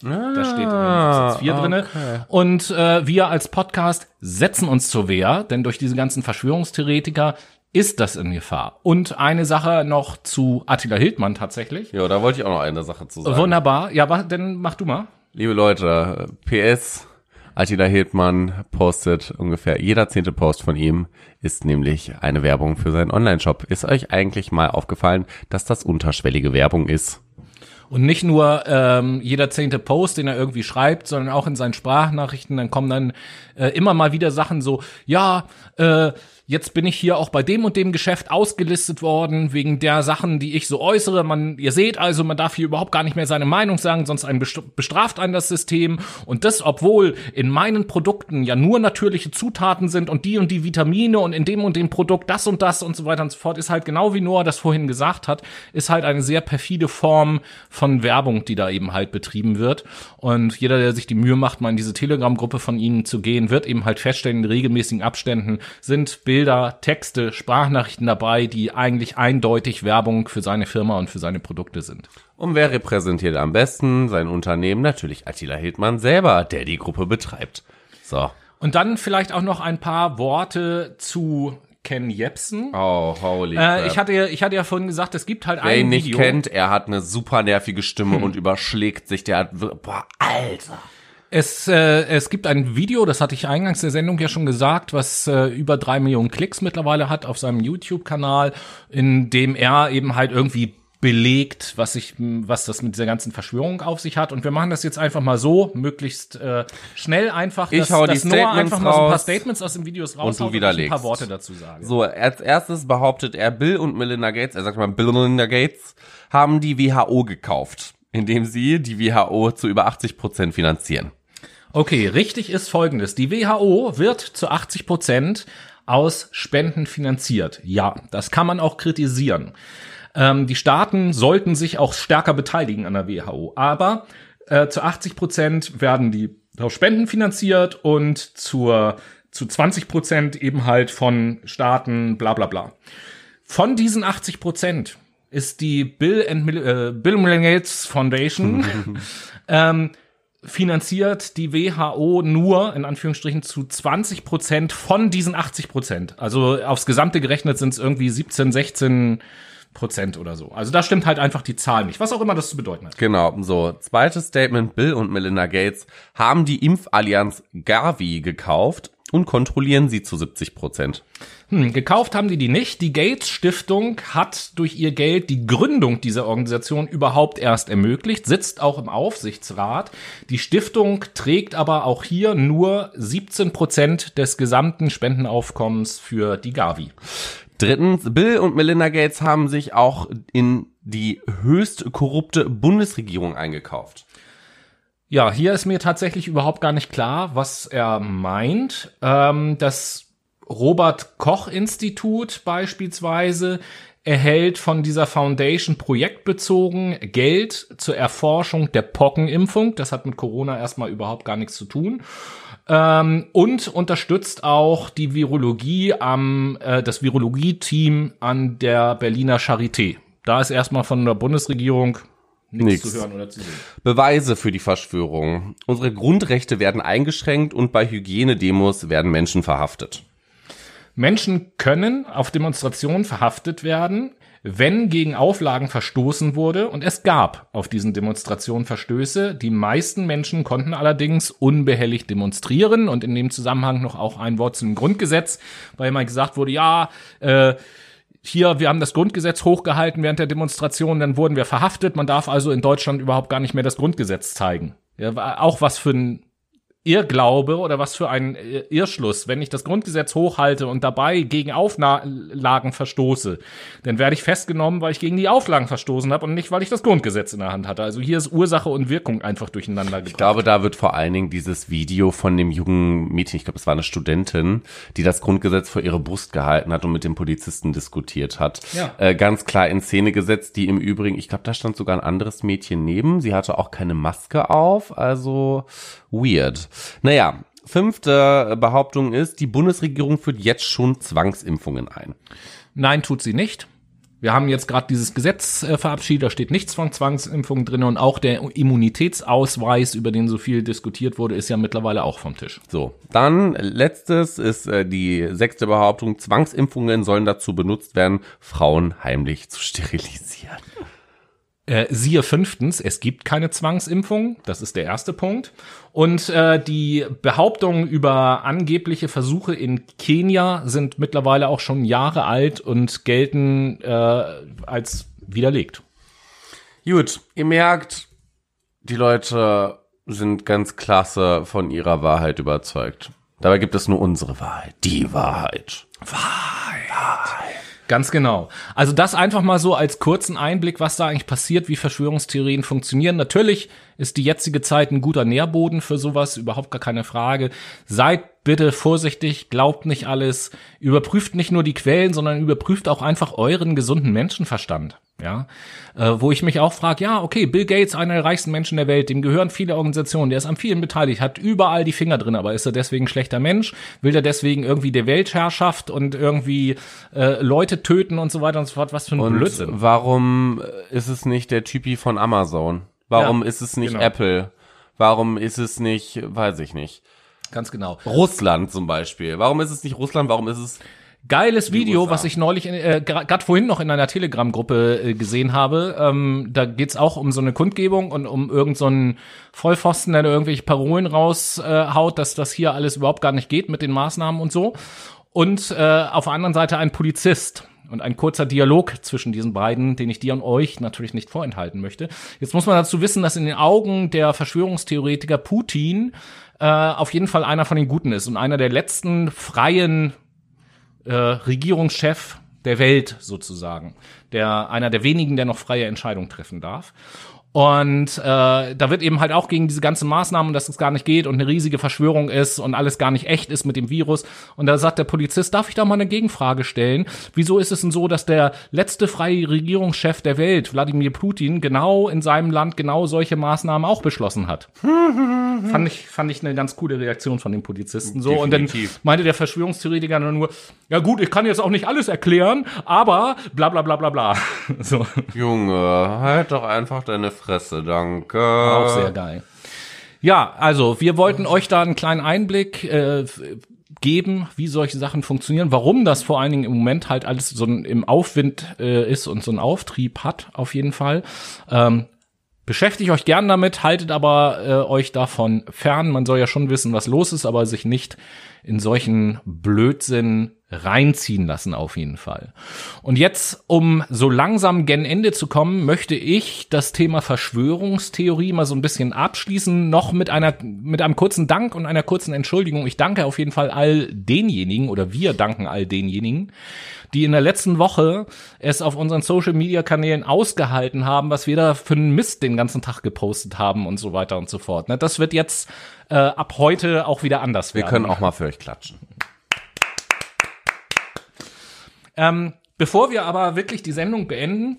Speaker 3: Das steht in Absatz 4 drinne. Und äh, wir als Podcast setzen uns zur Wehr, denn durch diese ganzen Verschwörungstheoretiker ist das in Gefahr. Und eine Sache noch zu Attila Hildmann tatsächlich.
Speaker 2: Ja, da wollte ich auch noch eine Sache zu sagen.
Speaker 3: Wunderbar. Ja, wa, dann mach du mal.
Speaker 2: Liebe Leute, PS, Attila Hildmann postet ungefähr jeder zehnte Post von ihm ist nämlich eine Werbung für seinen Online-Shop. Ist euch eigentlich mal aufgefallen, dass das unterschwellige Werbung ist?
Speaker 3: Und nicht nur ähm, jeder zehnte Post, den er irgendwie schreibt, sondern auch in seinen Sprachnachrichten, dann kommen dann äh, immer mal wieder Sachen so, ja, äh, jetzt bin ich hier auch bei dem und dem Geschäft ausgelistet worden, wegen der Sachen, die ich so äußere. Man, ihr seht also, man darf hier überhaupt gar nicht mehr seine Meinung sagen, sonst einen bestraft einen das System. Und das, obwohl in meinen Produkten ja nur natürliche Zutaten sind und die und die Vitamine und in dem und dem Produkt das und das und so weiter und so fort, ist halt genau wie Noah das vorhin gesagt hat, ist halt eine sehr perfide Form von Werbung, die da eben halt betrieben wird. Und jeder, der sich die Mühe macht, mal in diese Telegram-Gruppe von ihnen zu gehen, wird eben halt feststellen, in regelmäßigen Abständen sind Bilder Texte, Sprachnachrichten dabei, die eigentlich eindeutig Werbung für seine Firma und für seine Produkte sind.
Speaker 2: Und wer repräsentiert am besten sein Unternehmen? Natürlich Attila Hildmann selber, der die Gruppe betreibt. So.
Speaker 3: Und dann vielleicht auch noch ein paar Worte zu Ken Jebsen.
Speaker 2: Oh, holy
Speaker 3: äh, ich hatte ich hatte ja vorhin gesagt, es gibt halt
Speaker 2: Wer
Speaker 3: ein
Speaker 2: ihn nicht
Speaker 3: Video.
Speaker 2: kennt, er hat eine super nervige Stimme hm. [laughs] und überschlägt sich. Der hat, boah, Alter.
Speaker 3: Es, äh, es gibt ein Video, das hatte ich eingangs der Sendung ja schon gesagt, was äh, über drei Millionen Klicks mittlerweile hat auf seinem YouTube-Kanal, in dem er eben halt irgendwie belegt, was ich, was das mit dieser ganzen Verschwörung auf sich hat. Und wir machen das jetzt einfach mal so, möglichst äh, schnell einfach,
Speaker 2: ich dass, hau die dass Noah einfach mal so ein
Speaker 3: paar Statements aus den Videos
Speaker 2: raus und, du und ein
Speaker 3: paar Worte dazu sagen.
Speaker 2: So, als erstes behauptet er, Bill und Melinda Gates, er sagt mal, Bill und Melinda Gates haben die WHO gekauft, indem sie die WHO zu über 80 Prozent finanzieren.
Speaker 3: Okay, richtig ist folgendes. Die WHO wird zu 80 Prozent aus Spenden finanziert. Ja, das kann man auch kritisieren. Ähm, die Staaten sollten sich auch stärker beteiligen an der WHO. Aber äh, zu 80 Prozent werden die aus Spenden finanziert und zur, zu 20 Prozent eben halt von Staaten, bla bla bla. Von diesen 80 Prozent ist die Bill and Mil äh, Bill and Gates Foundation [laughs] ähm, finanziert die WHO nur in Anführungsstrichen zu 20 Prozent von diesen 80 Prozent. Also aufs Gesamte gerechnet sind es irgendwie 17, 16 Prozent oder so. Also da stimmt halt einfach die Zahl nicht, was auch immer das zu bedeuten hat.
Speaker 2: Genau, so. Zweites Statement, Bill und Melinda Gates haben die Impfallianz Gavi gekauft und kontrollieren sie zu 70 Prozent.
Speaker 3: Hm, gekauft haben die die nicht. Die Gates Stiftung hat durch ihr Geld die Gründung dieser Organisation überhaupt erst ermöglicht, sitzt auch im Aufsichtsrat. Die Stiftung trägt aber auch hier nur 17 Prozent des gesamten Spendenaufkommens für die Gavi.
Speaker 2: Drittens, Bill und Melinda Gates haben sich auch in die höchst korrupte Bundesregierung eingekauft.
Speaker 3: Ja, hier ist mir tatsächlich überhaupt gar nicht klar, was er meint. Ähm, das Robert Koch Institut beispielsweise erhält von dieser Foundation projektbezogen Geld zur Erforschung der Pockenimpfung. Das hat mit Corona erstmal überhaupt gar nichts zu tun. Ähm, und unterstützt auch die Virologie am, äh, das Virologie-Team an der Berliner Charité. Da ist erstmal von der Bundesregierung nichts zu hören oder zu sehen.
Speaker 2: Beweise für die Verschwörung. Unsere Grundrechte werden eingeschränkt und bei Hygienedemos werden Menschen verhaftet.
Speaker 3: Menschen können auf Demonstrationen verhaftet werden, wenn gegen Auflagen verstoßen wurde und es gab auf diesen Demonstrationen Verstöße. Die meisten Menschen konnten allerdings unbehelligt demonstrieren und in dem Zusammenhang noch auch ein Wort zum Grundgesetz, weil immer gesagt wurde, ja, äh, hier, wir haben das Grundgesetz hochgehalten während der Demonstration, dann wurden wir verhaftet. Man darf also in Deutschland überhaupt gar nicht mehr das Grundgesetz zeigen. Ja, auch was für ein Irrglaube oder was für ein Irrschluss, wenn ich das Grundgesetz hochhalte und dabei gegen Auflagen verstoße, dann werde ich festgenommen, weil ich gegen die Auflagen verstoßen habe und nicht, weil ich das Grundgesetz in der Hand hatte. Also hier ist Ursache und Wirkung einfach durcheinander gebracht.
Speaker 2: Ich glaube, da wird vor allen Dingen dieses Video von dem jungen Mädchen, ich glaube, es war eine Studentin, die das Grundgesetz vor ihre Brust gehalten hat und mit dem Polizisten diskutiert hat, ja. äh, ganz klar in Szene gesetzt, die im Übrigen, ich glaube, da stand sogar ein anderes Mädchen neben, sie hatte auch keine Maske auf, also weird. Naja, fünfte Behauptung ist, die Bundesregierung führt jetzt schon Zwangsimpfungen ein.
Speaker 3: Nein, tut sie nicht. Wir haben jetzt gerade dieses Gesetz äh, verabschiedet, da steht nichts von Zwangsimpfungen drin und auch der Immunitätsausweis, über den so viel diskutiert wurde, ist ja mittlerweile auch vom Tisch.
Speaker 2: So, dann letztes ist äh, die sechste Behauptung, Zwangsimpfungen sollen dazu benutzt werden, Frauen heimlich zu sterilisieren.
Speaker 3: Äh, siehe fünftens, es gibt keine Zwangsimpfung. Das ist der erste Punkt. Und äh, die Behauptungen über angebliche Versuche in Kenia sind mittlerweile auch schon Jahre alt und gelten äh, als widerlegt.
Speaker 2: Gut, ihr merkt, die Leute sind ganz klasse von ihrer Wahrheit überzeugt. Dabei gibt es nur unsere Wahrheit. Die Wahrheit.
Speaker 3: Ganz genau. Also das einfach mal so als kurzen Einblick, was da eigentlich passiert, wie Verschwörungstheorien funktionieren. Natürlich ist die jetzige Zeit ein guter Nährboden für sowas, überhaupt gar keine Frage. Seid bitte vorsichtig, glaubt nicht alles, überprüft nicht nur die Quellen, sondern überprüft auch einfach euren gesunden Menschenverstand. Ja, äh, wo ich mich auch frage, ja, okay, Bill Gates, einer der reichsten Menschen der Welt, dem gehören viele Organisationen, der ist an vielen beteiligt, hat überall die Finger drin, aber ist er deswegen ein schlechter Mensch? Will er deswegen irgendwie der Weltherrschaft und irgendwie äh, Leute töten und so weiter und so fort? Was für ein
Speaker 2: Und
Speaker 3: Blödsinn.
Speaker 2: warum ist es nicht der Typi von Amazon? Warum
Speaker 3: Ja,
Speaker 2: ist es nicht
Speaker 3: genau.
Speaker 2: Apple? Warum ist es nicht, weiß ich nicht.
Speaker 3: Ganz genau.
Speaker 2: Russland zum Beispiel. Warum ist es nicht Russland? Warum ist es
Speaker 3: Geiles Video, was ich neulich äh, gerade vorhin noch in einer Telegram-Gruppe äh, gesehen habe. Ähm, da geht's auch um so eine Kundgebung und um irgendeinen so einen Vollpfosten, der irgendwelche Parolen raushaut, äh, haut, dass das hier alles überhaupt gar nicht geht mit den Maßnahmen und so. Und äh, auf der anderen Seite ein Polizist. Und ein kurzer Dialog zwischen diesen beiden, den ich dir und euch natürlich nicht vorenthalten möchte. Jetzt muss man dazu wissen, dass in den Augen der Verschwörungstheoretiker Putin äh, auf jeden Fall einer von den Guten ist und einer der letzten freien äh, Regierungschef der Welt sozusagen, der einer der wenigen, der noch freie Entscheidungen treffen darf. Und äh, da wird eben halt auch gegen diese ganzen Maßnahmen, dass es gar nicht geht und eine riesige Verschwörung ist und alles gar nicht echt ist mit dem Virus. Und da sagt der Polizist, darf ich da mal eine Gegenfrage stellen? Wieso ist es denn so, dass der letzte freie Regierungschef der Welt, Wladimir Putin, genau in seinem Land genau solche Maßnahmen auch beschlossen hat? [laughs] fand ich fand ich eine ganz coole Reaktion von den Polizisten so und dann
Speaker 2: Definitiv.
Speaker 3: meinte der Verschwörungstheoretiker nur ja gut ich kann jetzt auch nicht alles erklären aber bla bla bla bla bla [laughs] so
Speaker 2: Junge, halt doch einfach deine Fresse, danke.
Speaker 3: auch sehr geil ja also wir wollten euch da einen kleinen Einblick äh, geben, wie solche Sachen funktionieren, warum das vor allen Dingen im Moment halt alles so ein, im Aufwind äh, ist und so einen Auftrieb hat, auf jeden Fall. Ähm, Beschäftigt euch gern damit, haltet aber äh, euch davon fern. Man soll ja schon wissen, was los ist, aber sich nicht in solchen Blödsinn reinziehen lassen auf jeden Fall. Und jetzt, um so langsam gen Ende zu kommen, möchte ich das Thema Verschwörungstheorie mal so ein bisschen abschließen, noch mit einer mit einem kurzen Dank und einer kurzen Entschuldigung. Ich danke auf jeden Fall all denjenigen oder wir danken all denjenigen, die in der letzten Woche es auf unseren Social Media Kanälen ausgehalten haben, was wir da für einen Mist den ganzen Tag gepostet haben und so weiter und so fort. Ne, Das wird jetzt äh, ab heute auch wieder anders
Speaker 2: Wir
Speaker 3: werden.
Speaker 2: können auch mal für euch klatschen.
Speaker 3: Ähm, bevor wir aber wirklich die Sendung beenden,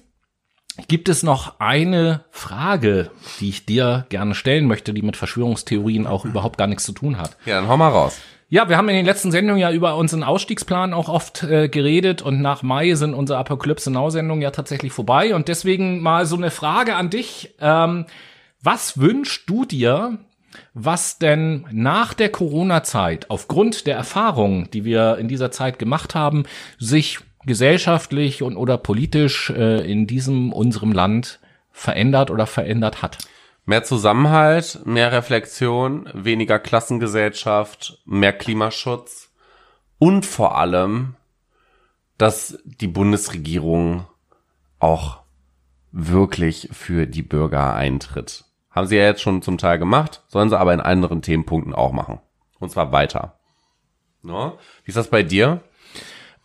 Speaker 3: gibt es noch eine Frage, die ich dir gerne stellen möchte, die mit Verschwörungstheorien auch überhaupt gar nichts zu tun hat.
Speaker 2: Ja, dann hau mal raus.
Speaker 3: Ja, wir haben in den letzten Sendungen ja über unseren Ausstiegsplan auch oft äh, geredet und nach Mai sind unsere Apokalypse Now Sendungen ja tatsächlich vorbei und deswegen mal so eine Frage an dich. Ähm, was wünschst du dir, was denn nach der Corona-Zeit aufgrund der Erfahrungen, die wir in dieser Zeit gemacht haben, sich gesellschaftlich und oder politisch äh, in diesem unserem Land verändert oder verändert hat?
Speaker 2: Mehr Zusammenhalt, mehr Reflexion, weniger Klassengesellschaft, mehr Klimaschutz und vor allem, dass die Bundesregierung auch wirklich für die Bürger eintritt. Haben sie ja jetzt schon zum Teil gemacht, sollen sie aber in anderen Themenpunkten auch machen. Und zwar weiter. No? Wie ist das bei dir?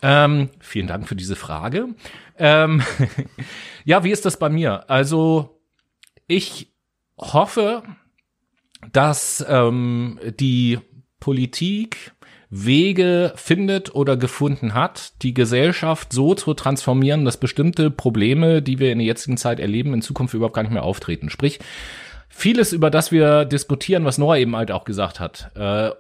Speaker 3: Ähm, vielen Dank für diese Frage. Ähm, [laughs] ja, wie ist das bei mir? Also, ich hoffe, dass ähm, die Politik Wege findet oder gefunden hat, die Gesellschaft so zu transformieren, dass bestimmte Probleme, die wir in der jetzigen Zeit erleben, in Zukunft überhaupt gar nicht mehr auftreten. Sprich, vieles, über das wir diskutieren, was Noah eben halt auch gesagt hat, äh,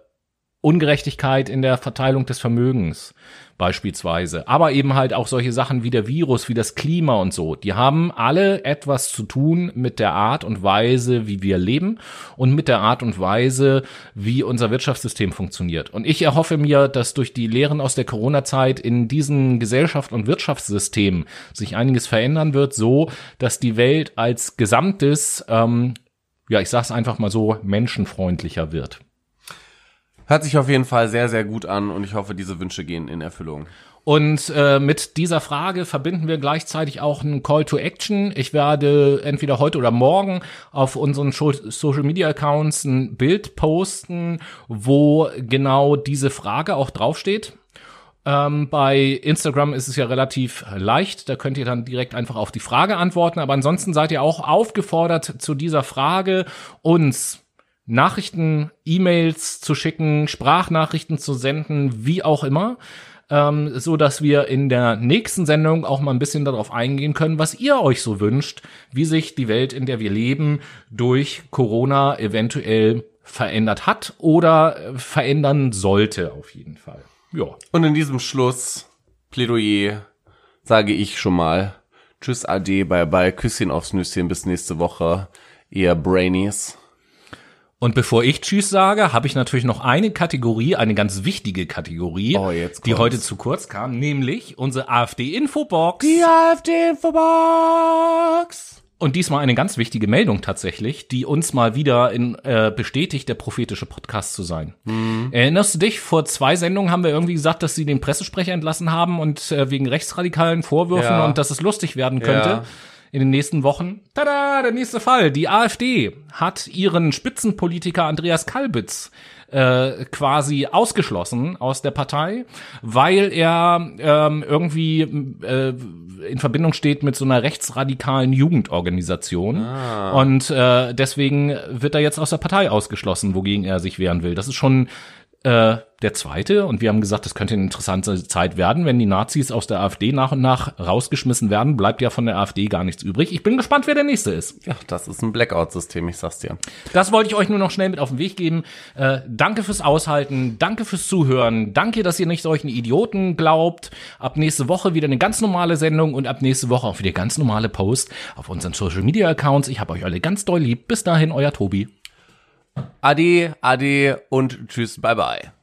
Speaker 3: Ungerechtigkeit in der Verteilung des Vermögens beispielsweise, aber eben halt auch solche Sachen wie der Virus, wie das Klima und so, die haben alle etwas zu tun mit der Art und Weise, wie wir leben und mit der Art und Weise, wie unser Wirtschaftssystem funktioniert. Und ich erhoffe mir, dass durch die Lehren aus der Corona-Zeit in diesem Gesellschaft- und Wirtschaftssystem sich einiges verändern wird, so dass die Welt als Gesamtes, ähm, ja, ich sag's einfach mal so, menschenfreundlicher wird.
Speaker 2: Hört sich auf jeden Fall sehr, sehr gut an und ich hoffe, diese Wünsche gehen in Erfüllung.
Speaker 3: Und äh, mit dieser Frage verbinden wir gleichzeitig auch einen Call to Action. Ich werde entweder heute oder morgen auf unseren Social Media Accounts ein Bild posten, wo genau diese Frage auch draufsteht. Ähm, bei Instagram ist es ja relativ leicht. Da könnt ihr dann direkt einfach auf die Frage antworten. Aber ansonsten seid ihr auch aufgefordert, zu dieser Frage uns Nachrichten, E-Mails zu schicken, Sprachnachrichten zu senden, wie auch immer ähm, so dass wir in der nächsten Sendung auch mal ein bisschen darauf eingehen können, was ihr euch so wünscht, wie sich die Welt, in der wir leben, durch Corona eventuell verändert hat oder verändern sollte auf jeden Fall.
Speaker 2: Ja. Und in diesem Schluss Plädoyer sage ich schon mal Tschüss, Ade, bye bye, Küsschen aufs Nüsschen, bis nächste Woche, ihr Brainies.
Speaker 3: Und bevor ich Tschüss sage, habe ich natürlich noch eine Kategorie, eine ganz wichtige Kategorie,
Speaker 2: oh,
Speaker 3: die heute zu kurz kam, nämlich unsere AfD-Infobox.
Speaker 2: Die AfD-Infobox!
Speaker 3: Und diesmal eine ganz wichtige Meldung tatsächlich, die uns mal wieder in, äh, bestätigt, der prophetische Podcast zu sein. Mhm. Erinnerst du dich, vor zwei Sendungen haben wir irgendwie gesagt, dass sie den Pressesprecher entlassen haben und äh, wegen rechtsradikalen Vorwürfen ja. und dass es lustig werden könnte. Ja in den nächsten Wochen. Tada, der nächste Fall. Die AfD hat ihren Spitzenpolitiker Andreas Kalbitz äh, quasi ausgeschlossen aus der Partei, weil er ähm, irgendwie äh, in Verbindung steht mit so einer rechtsradikalen Jugendorganisation. Ah. Und äh, deswegen wird er jetzt aus der Partei ausgeschlossen, wogegen er sich wehren will. Das ist schon äh, der zweite, und wir haben gesagt, das könnte eine interessante Zeit werden, wenn die Nazis aus der AfD nach und nach rausgeschmissen werden, bleibt ja von der AfD gar nichts übrig. Ich bin gespannt, wer der nächste ist.
Speaker 2: Ja, das ist ein Blackout-System, ich sag's dir.
Speaker 3: Das wollte ich euch nur noch schnell mit auf den Weg geben. Äh, danke fürs Aushalten, danke fürs Zuhören, danke, dass ihr nicht solchen Idioten glaubt. Ab nächste Woche wieder eine ganz normale Sendung und ab nächste Woche auch wieder ganz normale Post auf unseren Social Media Accounts. Ich habe euch alle ganz doll lieb. Bis dahin, euer Tobi.
Speaker 2: Ade, ade und tschüss, bye bye.